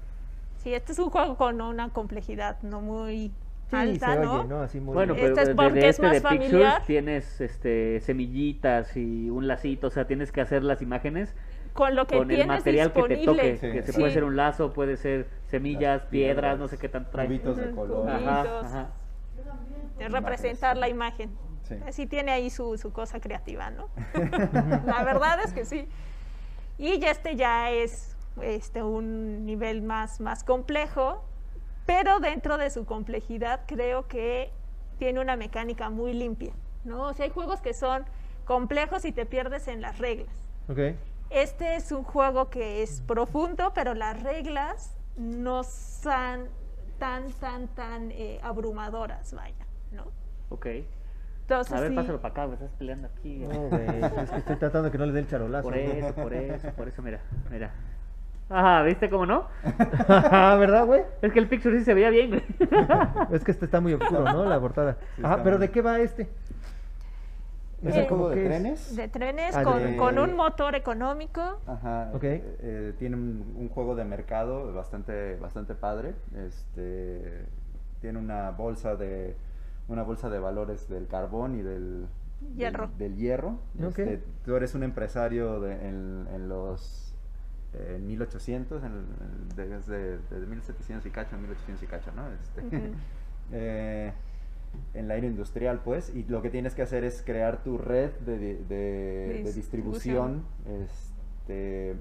Sí, este es un juego con una complejidad no muy Sí, alta, se ¿no? oye, ¿no? Así muy Bueno, pero Este es de, porque es este más de Pictures familiar. tienes este semillitas y un lacito, o sea, tienes que hacer las imágenes Con lo que con el tienes material que te toque, disponible. Sí, que se puede ser un lazo, puede ser semillas, Las piedras, piedras, no sé qué tanto trae. cubitos de color. cubitos. Ajá, ajá. de representar la imagen. Sí. Sí tiene ahí su, su cosa creativa, ¿no? la verdad es que sí. Y ya este ya es este, un nivel más, más complejo, pero dentro de su complejidad creo que tiene una mecánica muy limpia, ¿no? O sea, hay juegos que son complejos y te pierdes en las reglas. Ok. Este es un juego que es profundo, pero las reglas no son tan, tan, tan eh, abrumadoras, vaya, ¿no? Ok. Entonces, A ver, sí, pásalo para acá, güey, estás peleando aquí. No, güey, es que estoy tratando de que no le dé el charolazo. Por eso, por eso, por eso, mira, mira. Ajá, ¿viste cómo no? ¿Verdad, güey? Es que el picture sí se veía bien, güey. Es que este está muy oscuro, ¿no? La portada. Sí, Ajá, pero ¿de qué va este? Es Eh, ¿Cómo de es? trenes. de trenes Ah, con, de- con un motor económico. Ajá. Ok. eh, eh, tiene un, un juego de mercado bastante, bastante padre. Este tiene una bolsa de una bolsa de valores del carbón y del Hierro. Del, del hierro. Ok. Este, tú eres un empresario de- en, en los en 1800, en, el- de- desde, desde 1700 y cacho, 1800 y cacho, ¿no? Este, eh, en la era industrial, pues, y lo que tienes que hacer es crear tu red de, de- de- de distribución este,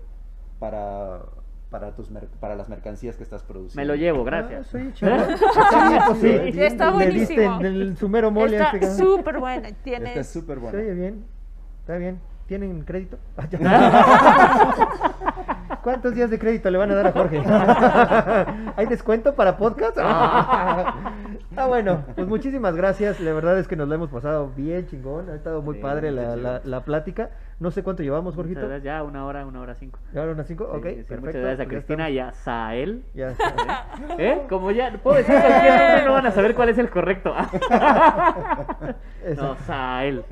para, para, tus para las mercancías que estás produciendo. Me lo llevo, gracias. Ah, sí. Está bien, sí. Sí, está Le diste buenísimo. en el sumero mole Está este súper buena. Este Tienes, es súper bueno. Se oye bien. Está bien. ¿Tienen crédito? ¿Cuántos días de crédito le van a dar a Jorge? ¿Hay descuento para podcast? Ah. Ah, bueno, pues muchísimas gracias. La verdad es que nos la hemos pasado bien chingón. Ha estado muy Sí, padre la, la, la plática. No sé cuánto llevamos, Jorgito. gracias, Ya una hora, una hora cinco. ¿Ya ahora unas cinco? Sí, ok, sí, perfecto. Muchas gracias a pues ya Cristina y a Sael. Ya está. ¿Eh? Como ya puedo decir cualquier nombre, no van a saber cuál es el correcto. No, Sael.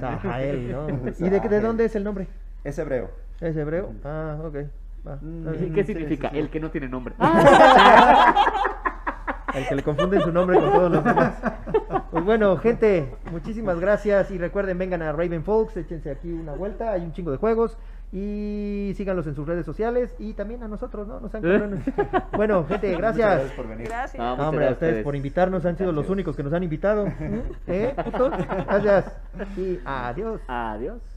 Sahael, ¿no? ¿Y de, qué- de dónde es el nombre? Es hebreo. ¿Es hebreo? Ah, ok. Mm. ¿Qué sí, significa? sí, sí. El que no tiene nombre. El que le confunden su nombre con todos los demás. Pues bueno, gente, muchísimas gracias y recuerden, vengan a Raven Folks, échense aquí una vuelta, hay un chingo de juegos y síganlos en sus redes sociales y también a nosotros, ¿no? Cabrones. Bueno, gente, Muchas gracias. por venir. Gracias. No, No, muchas hombre, a gracias ustedes ustedes. por invitarnos, han sido los Gracias. únicos que nos han invitado. ¿Eh? Gracias. Y adiós. Adiós.